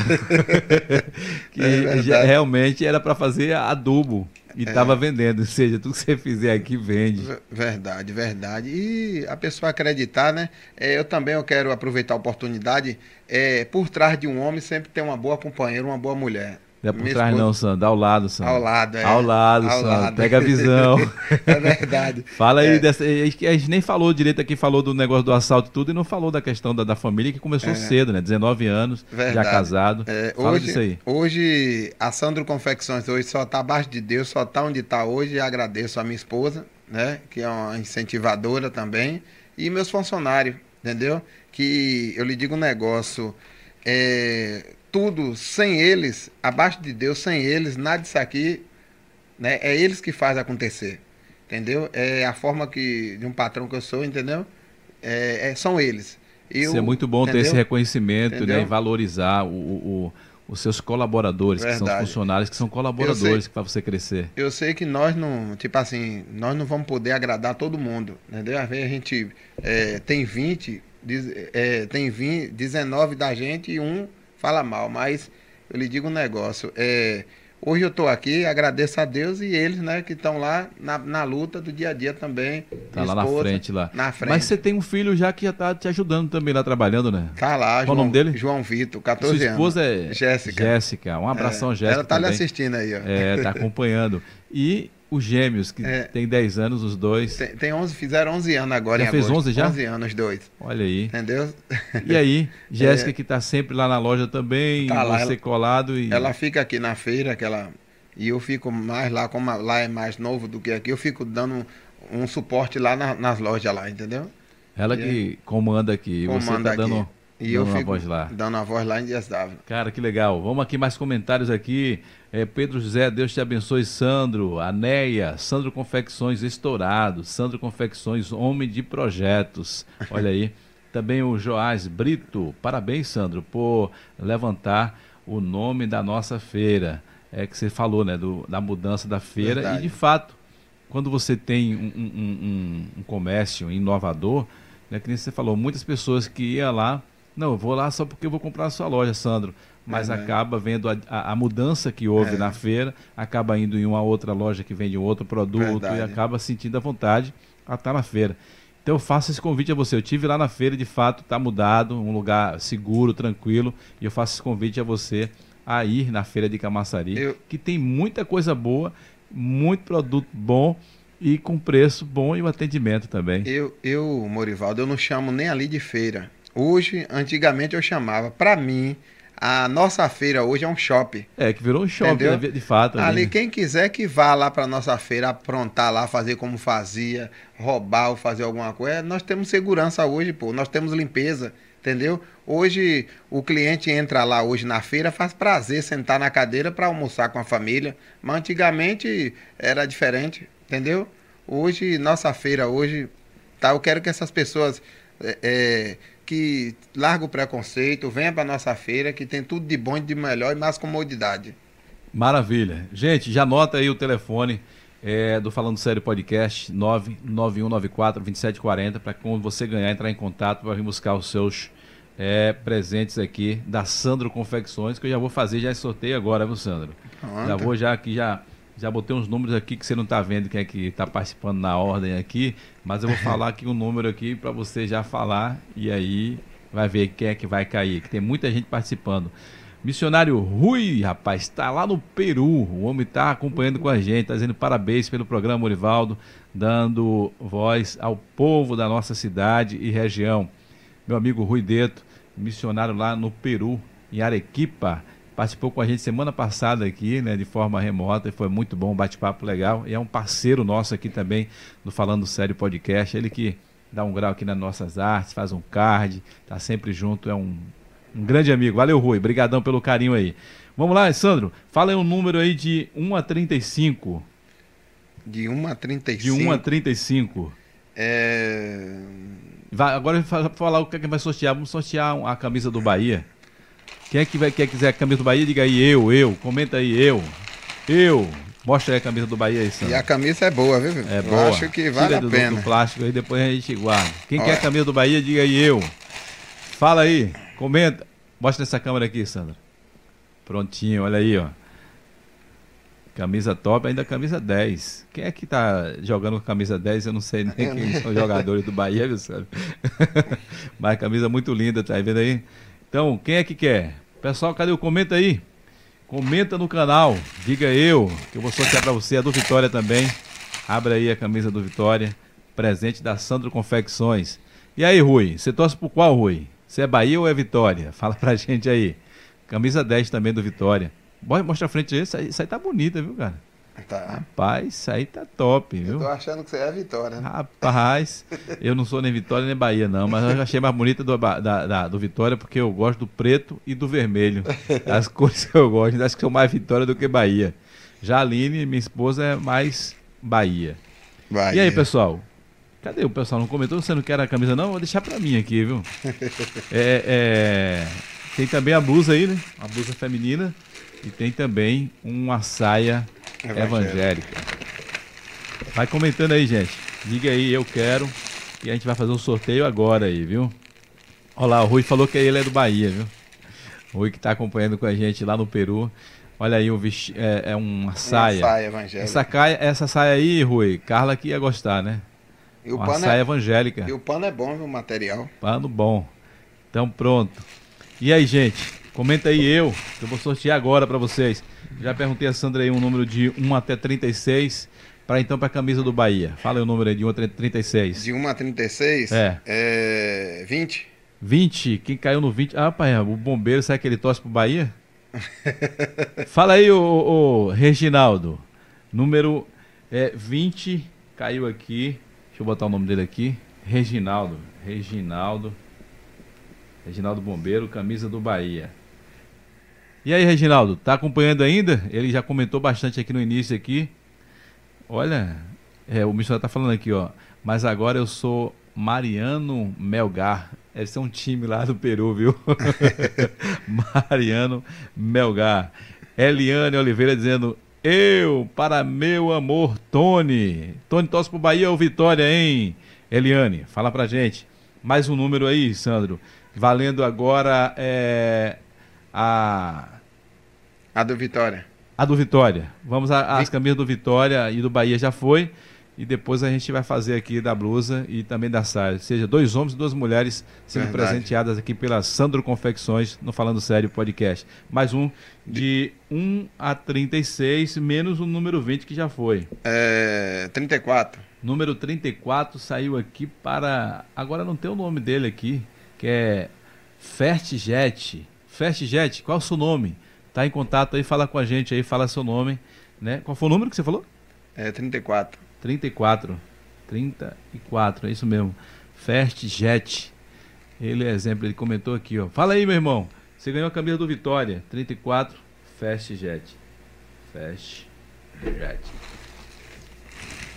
*laughs* que é realmente era para fazer adubo. E estava é. vendendo, *laughs* ou seja, tudo que você fizer aqui vende. Verdade, verdade. E a pessoa acreditar, né? É, eu também eu quero aproveitar a oportunidade. É, por trás de um homem sempre tem uma boa companheira, uma boa mulher. Não é por trás esposa... não, Sandro. Ao lado, Sandro. Ao lado, é. Ao lado, Ao Sandro. Lado. Pega a visão. *laughs* é verdade. Fala aí é. dessa... A gente nem falou direito aqui, falou do negócio do assalto e tudo, e não falou da questão da, da família, que começou é. cedo, né? 19 anos, verdade. já casado. É. Fala hoje, disso aí. Hoje, a Sandro Confecções hoje só está abaixo de Deus, só está onde está hoje, e agradeço a minha esposa, né? Que é uma incentivadora também, e meus funcionários, entendeu? Que eu lhe digo um negócio... É, tudo sem eles, abaixo de Deus, sem eles, nada disso aqui, né? É eles que faz acontecer, entendeu? É a forma que de um patrão que eu sou, entendeu? É, é são eles. Eu, Isso é muito bom entendeu? ter esse reconhecimento, entendeu? né? E valorizar o, o, os seus colaboradores, Verdade. que são funcionários, que são colaboradores para você crescer. Eu sei que nós não, tipo assim, nós não vamos poder agradar todo mundo, entendeu? Às vezes a gente é, tem 20, é, tem 20, 19 da gente e um fala mal, mas eu lhe digo um negócio. É, hoje eu estou aqui, agradeço a Deus e eles, né, que estão lá na, na, luta do dia a dia também. Tá lá esposa, na frente lá. Na frente. Mas você tem um filho já que já está te ajudando também lá trabalhando, né? Tá lá, Qual João, o nome dele? João Vitor, 14 anos. Sua esposa é Jéssica. Jéssica, um abração, é, Jéssica. Ela tá também. lhe assistindo aí, ó. É, tá *laughs* acompanhando. E os gêmeos, que é, tem 10 anos, os dois. Tem, tem 11, fizeram 11 anos agora já fez agosto. 11 já? 11 anos, os dois. Olha aí. Entendeu? E aí, *laughs* Jéssica é, que está sempre lá na loja também, tá lá, você ela, colado. E... Ela fica aqui na feira, que ela, e eu fico mais lá, como lá é mais novo do que aqui, eu fico dando um, um suporte lá na, nas lojas lá, entendeu? Ela e que comanda aqui, comanda você tá dando... E dando eu fico voz lá. dando a voz lá em Dias. Cara, que legal. Vamos aqui mais comentários aqui. É, Pedro José, Deus te abençoe. Sandro, Aneia, Sandro Confecções Estourado, Sandro Confecções Homem de Projetos. Olha aí. *laughs* Também o Joás Brito. Parabéns, Sandro, por levantar o nome da nossa feira. É que você falou, né? Do, da mudança da feira. Verdade. E de fato, quando você tem um, um, um, um comércio inovador, né, que nem você falou, muitas pessoas que iam lá não, eu vou lá só porque eu vou comprar a sua loja, Sandro. Mas acaba vendo a, a, a, mudança que houve é. na feira, acaba indo em uma outra loja que vende um outro produto Verdade. e acaba sentindo a vontade a estar na feira. Então eu faço esse convite a você. Eu tive lá na feira, de fato, está mudado, um lugar seguro, tranquilo, e eu faço esse convite a você a ir na feira de Camaçari, eu... que tem muita coisa boa, muito produto bom e com preço bom e o atendimento também. Eu, eu Morivaldo, eu não chamo nem ali de feira. Hoje, antigamente eu chamava. Para mim, a nossa feira hoje é um shopping. É, que virou um shopping, né, de fato. Ali, ali, quem quiser que vá lá para nossa feira, aprontar lá, fazer como fazia, roubar ou fazer alguma coisa, nós temos segurança hoje, pô. Nós temos limpeza, entendeu? Hoje, o cliente entra lá hoje na feira, faz prazer sentar na cadeira para almoçar com a família. Mas antigamente era diferente, entendeu? Hoje, nossa feira hoje, tá? Eu quero que essas pessoas... É, é, que larga o preconceito, venha para nossa feira, que tem tudo de bom, de melhor e mais comodidade. Maravilha. Gente, já anota aí o telefone é, do Falando Sério Podcast, 99194-2740, para quando você ganhar, entrar em contato para vir buscar os seus é, presentes aqui da Sandro Confecções, que eu já vou fazer, já sorteio agora, viu, Sandro? Pronto. Já vou já aqui já Já botei uns números aqui que você não está vendo quem é que está participando na ordem aqui, mas eu vou *laughs* falar aqui um número aqui para você já falar e aí vai ver quem é que vai cair, que tem muita gente participando. Missionário Rui, rapaz, está lá no Peru. O homem está acompanhando com a gente, está dizendo parabéns pelo programa Orivaldo, dando voz ao povo da nossa cidade e região. Meu amigo Rui Deto, missionário lá no Peru, em Arequipa participou com a gente semana passada aqui, né, de forma remota, e foi muito bom, um bate-papo legal. E é um parceiro nosso aqui também do Falando Sério Podcast. Ele que dá um grau aqui nas nossas artes, faz um card, tá sempre junto, é um, um grande amigo. Valeu, Rui. Obrigadão pelo carinho aí. Vamos lá, Sandro. Fala aí um número aí de 1 a 35. De 1 a 35. De 1 a 35. É... Vai, agora falar o que, é que vai sortear. Vamos sortear a camisa do Bahia. Quem é que vai, quer quiser a camisa do Bahia, diga aí eu, eu. Comenta aí, eu. Eu. Mostra aí a camisa do Bahia aí, Sandro. E a camisa é boa, viu? É boa. Eu acho que vale Tira a pena. Do, do plástico aí, depois a gente guarda. Quem Olha. quer a camisa do Bahia, diga aí eu. Fala aí, comenta. Mostra essa câmera aqui, Sandra. Prontinho, olha aí, ó. Camisa top, ainda camisa 10. Quem é que tá jogando com camisa 10? Eu não sei nem quem são os jogadores do Bahia, viu, sabe? *laughs* Mas camisa muito linda, tá vendo aí? Então, quem é que quer? Pessoal, cadê o comenta aí? Comenta no canal, diga eu, que eu vou sortear para você a do Vitória também. Abre aí a camisa do Vitória, presente da Sandro Confecções. E aí, Rui, você torce por qual, Rui? Você é Bahia ou é Vitória? *laughs* Fala pra gente aí. Camisa 10 também do Vitória. Mostra a frente aí, isso aí, isso aí tá bonita, viu, cara? Tá. Rapaz, isso aí tá top, viu? Eu tô achando que você é a Vitória, né? Rapaz, eu não sou nem Vitória nem Bahia, não, mas eu achei mais bonita do, da, da, do Vitória porque eu gosto do preto e do vermelho. As *laughs* cores que eu gosto, acho que sou mais Vitória do que Bahia. Já a Aline, minha esposa, é mais Bahia. Bahia. E aí, pessoal? Cadê o pessoal? Não comentou? Você não quer a camisa, não? Vou deixar pra mim aqui, viu? *laughs* é, é... Tem também a blusa aí, né? A blusa feminina. E tem também uma saia evangélica. Vai comentando aí, gente. Diga aí, eu quero. E a gente vai fazer um sorteio agora aí, viu? Olha lá, o Rui falou que ele é do Bahia, viu? O Rui que está acompanhando com a gente lá no Peru. Olha aí, o vesti... é, é uma saia. Uma saia evangélica. Essa, caia, essa saia aí, Rui, Carla que ia gostar, né? E o uma pano saia é... evangélica. E o pano é bom, viu, o material. Pano bom. Então pronto. E aí, gente? Comenta aí eu, que eu vou sortear agora para vocês. Já perguntei a Sandra aí um número de 1 até 36. Para então para a camisa do Bahia. Fala aí o número aí de 1 até 36. De 1 a 36? É. É. 20. 20? Quem caiu no 20? Ah, pai, o bombeiro, será que ele torce pro Bahia? *laughs* Fala aí, o, o, Reginaldo. Número é, 20 caiu aqui. Deixa eu botar o nome dele aqui. Reginaldo. Reginaldo. Reginaldo Bombeiro, camisa do Bahia. E aí, Reginaldo, tá acompanhando ainda? Ele já comentou bastante aqui no início aqui. Olha, é, o missionário tá falando aqui, ó. Mas agora eu sou Mariano Melgar. Esse é um time lá do Peru, viu? *laughs* Mariano Melgar. Eliane Oliveira dizendo: Eu, para meu amor, Tony. Tony torce pro Bahia ou Vitória, hein? Eliane, fala pra gente. Mais um número aí, Sandro. Valendo agora é, a a do Vitória. A do Vitória. Vamos às camisas do Vitória e do Bahia já foi. E depois a gente vai fazer aqui da blusa e também da saia. Ou seja, dois homens e duas mulheres sendo Verdade. presenteadas aqui pela Sandro Confecções no Falando Sério Podcast. Mais um de 1 a 36, menos o número 20 que já foi. É. 34. Número 34 saiu aqui para. Agora não tem o nome dele aqui, que é Fertjet. Fertjet, qual é o seu nome? Tá em contato aí, fala com a gente aí, fala seu nome, né? Qual foi o número que você falou? É 34. 34. 34, é isso mesmo. First Jet. Ele é exemplo, ele comentou aqui, ó. Fala aí, meu irmão. Você ganhou a camisa do Vitória. 34, Fast Jet. Fast Jet.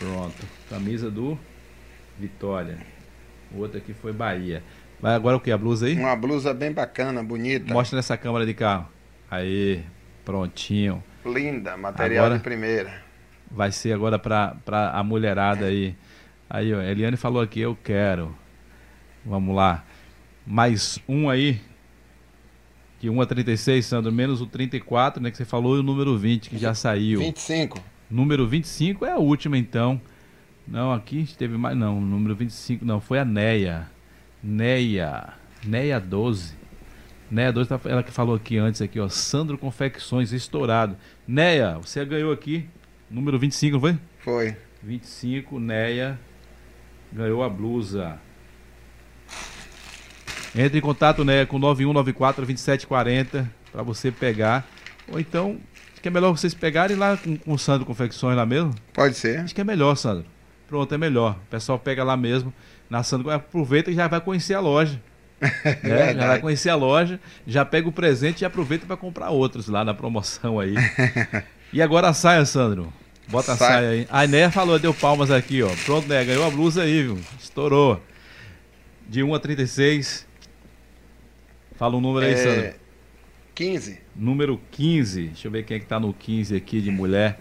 Pronto. Camisa do Vitória. O outro aqui foi Bahia. Vai agora o que? A blusa aí? Uma blusa bem bacana, bonita. Mostra nessa câmera de carro. Aí, prontinho. Linda, material agora, de primeira. Vai ser agora para a mulherada aí. Aí, ó, Eliane falou aqui, eu quero. Vamos lá. Mais um aí. De 1 a 36, Sandro, menos o 34, né, que você falou, e o número 20, que já saiu. 25. Número 25 é a última, então. Não, aqui teve mais. Não, número 25 não, foi a Neia. Neia. Neia 12. Neia 12, tá, ela que falou aqui antes, aqui, ó. Sandro Confecções, estourado. Neia, você ganhou aqui. Número 25, não foi? Foi. 25, Neia. Ganhou a blusa. Entre em contato, Neia, com 9194 2740 para você pegar. Ou então, acho que é melhor vocês pegarem lá com, com o Sandro Confecções lá mesmo. Pode ser. Acho que é melhor, Sandro. Pronto, é melhor. O pessoal pega lá mesmo. Na Sandro, aproveita e já vai conhecer a loja. *laughs* né? Já vai conhecer a loja, já pega o presente e aproveita para comprar outros lá na promoção aí. *laughs* e agora a saia, Sandro. Bota a Sai. saia aí. A Né falou, deu palmas aqui, ó. Pronto, Né? Ganhou a blusa aí, viu? Estourou. De 1 a 36. Fala o um número aí, é... Sandro. 15. Número 15. Deixa eu ver quem é que tá no 15 aqui de mulher.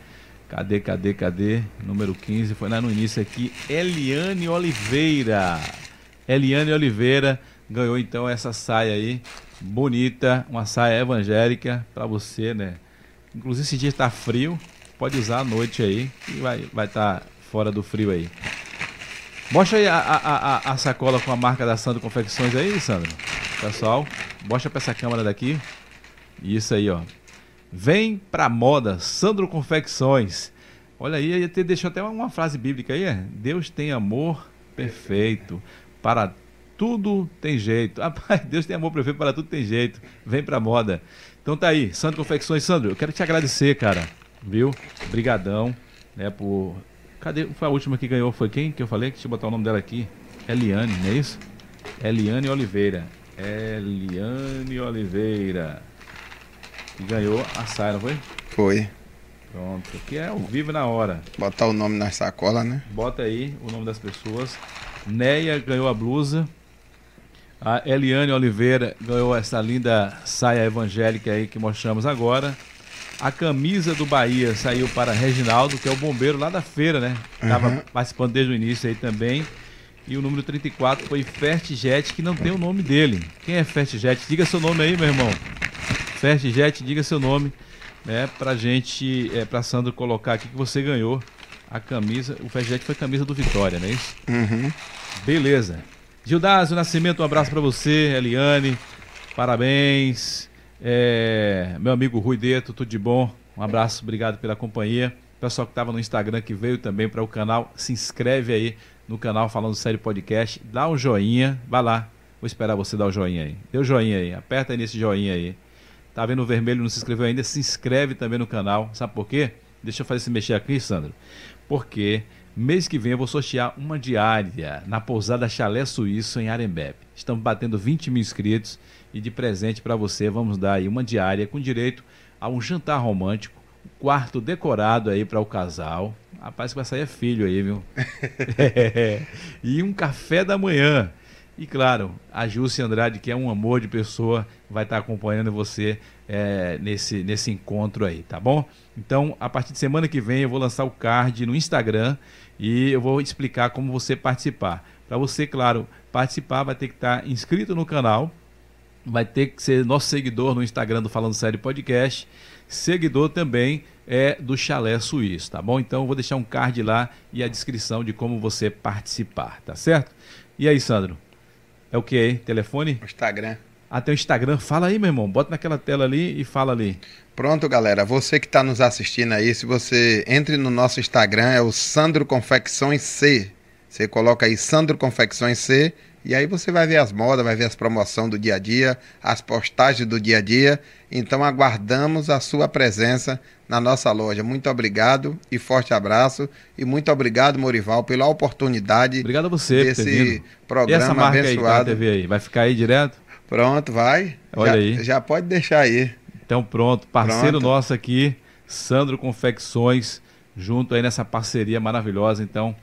Cadê, cadê, cadê? Número 15 foi lá no início aqui. Eliane Oliveira. Eliane Oliveira ganhou então essa saia aí. Bonita. Uma saia evangélica para você, né? Inclusive esse dia está frio pode usar à noite aí e vai estar vai tá fora do frio aí. Mostra aí a, a, a, a, sacola com a marca da Sandro Confecções aí, Sandro. Pessoal, mostra para essa câmera daqui. Isso aí, ó. Vem pra moda, Sandro Confecções. Olha aí, deixou até uma frase bíblica aí, é? Deus tem amor perfeito. Para tudo tem jeito. *laughs* Rapaz, Deus tem amor perfeito, para tudo tem jeito. Vem pra moda. Então tá aí, Sandro Confecções. Sandro, eu quero te agradecer, cara viu? Brigadão, né, por... Cadê? Foi a última que ganhou, foi quem que eu falei? Deixa eu botar o nome dela aqui. Eliane, não é isso? Eliane Oliveira. Eliane Oliveira. Que ganhou a saia, não foi? Foi. Pronto, aqui é ao vivo na hora. Botar o nome na sacola, né? Bota aí o nome das pessoas. Neia ganhou a blusa. A Eliane Oliveira ganhou essa linda saia evangélica aí que mostramos agora. A camisa do Bahia saiu para Reginaldo, que é o bombeiro lá da feira, né? Estava uhum. participando desde o início aí também. E o número 34 foi Fertjet, que não tem o nome dele. Quem é Fertjet? Diga seu nome aí, meu irmão. Fertjet, diga seu nome, né? Pra gente, é, pra Sandro colocar aqui que você ganhou a camisa. O Fertjet foi a camisa do Vitória, não é isso? Uhum. Beleza. Gildásio Nascimento, um abraço para você, Eliane. Parabéns. É, meu amigo Rui Deto, tudo de bom? Um abraço, obrigado pela companhia. Pessoal que estava no Instagram, que veio também para o canal, se inscreve aí no canal Falando Sério Podcast, dá um joinha, vai lá. Vou esperar você dar o joinha aí. Dê o joinha aí, aperta aí nesse joinha aí. Tá vendo o vermelho, não se inscreveu ainda? Se inscreve também no canal. Sabe por quê? Deixa eu fazer esse mexer aqui, Sandro. Porque mês que vem eu vou sortear uma diária na pousada Chalé Suíço em Arembebe. Estamos batendo 20 mil inscritos e de presente para você vamos dar aí uma diária com direito a um jantar romântico, um quarto decorado aí para o casal. Rapaz, que vai sair é filho aí, viu? é. *laughs* E um café da manhã. E claro, a Júcia Andrade, que é um amor de pessoa, vai estar acompanhando você é, nesse, nesse encontro aí, tá bom? Então, a partir de semana que vem, eu vou lançar o card no Instagram e eu vou explicar como você participar. Para você, claro, participar, vai ter que estar inscrito no canal, vai ter que ser nosso seguidor no Instagram do Falando Sério Podcast. Seguidor também é do Chalé Suíço, tá bom? Então eu vou deixar um card lá e a descrição de como você participar, tá certo? E aí, Sandro? É o que aí? Telefone? Instagram. Até o Instagram. Fala aí, meu irmão. Bota naquela tela ali e fala ali. Pronto, galera. Você que está nos assistindo aí, se você entre no nosso Instagram, é o Sandro Confecções C. Você coloca aí Sandro Confecções C e aí você vai ver as modas, vai ver as promoções do dia a dia, as postagens do dia a dia. Então aguardamos a sua presença na nossa loja. Muito obrigado e forte abraço. E muito obrigado, Morival, pela oportunidade obrigado a você desse programa e essa marca abençoado. Aí, TV aí, vai ficar aí direto? Pronto, vai. Olha já, aí. Já pode deixar aí. Então pronto, parceiro pronto. nosso aqui, Sandro Confecções, junto aí nessa parceria maravilhosa. Então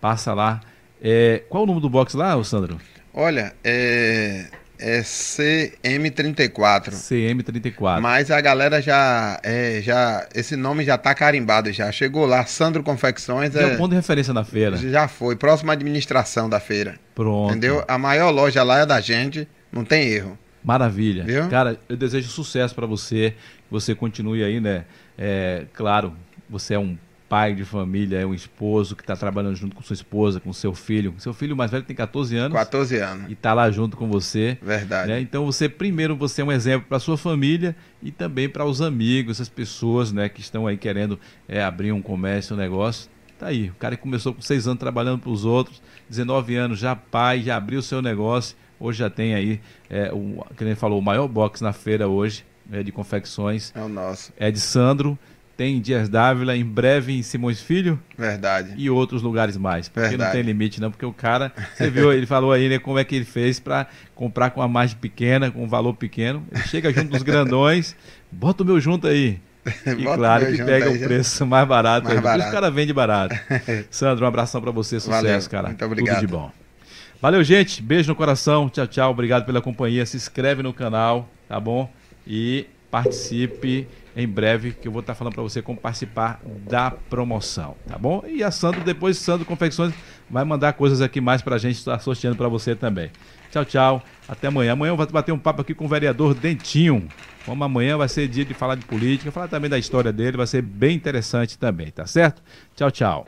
passa lá é, qual o número do box lá, Sandro? Olha, é, é CM34. CM34. Mas a galera já, é, já. Esse nome já tá carimbado já. Chegou lá, Sandro Confecções. é, é o ponto de referência na feira. Já foi, próxima administração da feira. Pronto. Entendeu? A maior loja lá é da gente, não tem erro. Maravilha. Viu? Cara, eu desejo sucesso para você. Que você continue aí, né? É, claro, você é um pai de família, é um esposo que está trabalhando junto com sua esposa, com seu filho. Seu filho mais velho tem 14 anos. 14 anos. E está lá junto com você. Verdade. Né? Então você, primeiro, você é um exemplo para sua família e também para os amigos, as pessoas né, que estão aí querendo é, abrir um comércio, um negócio. Tá aí, o cara que começou com 6 anos trabalhando para os outros, 19 anos já pai, já abriu o seu negócio. Hoje já tem aí, é, o, que nem falou, o maior box na feira hoje, é, de confecções. É o nosso. É de Sandro tem em Dias Dávila, em breve em Simões Filho. Verdade. E outros lugares mais. Porque Verdade. não tem limite, não. Porque o cara, você viu, ele falou aí, né, como é que ele fez para comprar com uma margem pequena, com um valor pequeno. Ele chega junto dos grandões, bota o meu junto aí. *laughs* E Bota claro que pega o preço mais barato. Mais aí. Por isso barato. o cara vende barato. *laughs* Sandro, um abração para você, sucesso, Valeu, cara. muito obrigado. Tudo de bom. Valeu, gente. Beijo no coração. Tchau, tchau. Obrigado pela companhia. Se inscreve no canal, tá bom? E participe em breve, que eu vou estar falando para você como participar da promoção, tá bom? E a Sandro, depois Sandro Confecções vai mandar coisas aqui mais pra gente estar sorteando para você também. Tchau, tchau. Até amanhã. Amanhã eu vou bater um papo aqui com o vereador Dentinho. Como amanhã vai ser dia de falar de política, falar também da história dele, vai ser bem interessante também, tá certo? Tchau, tchau.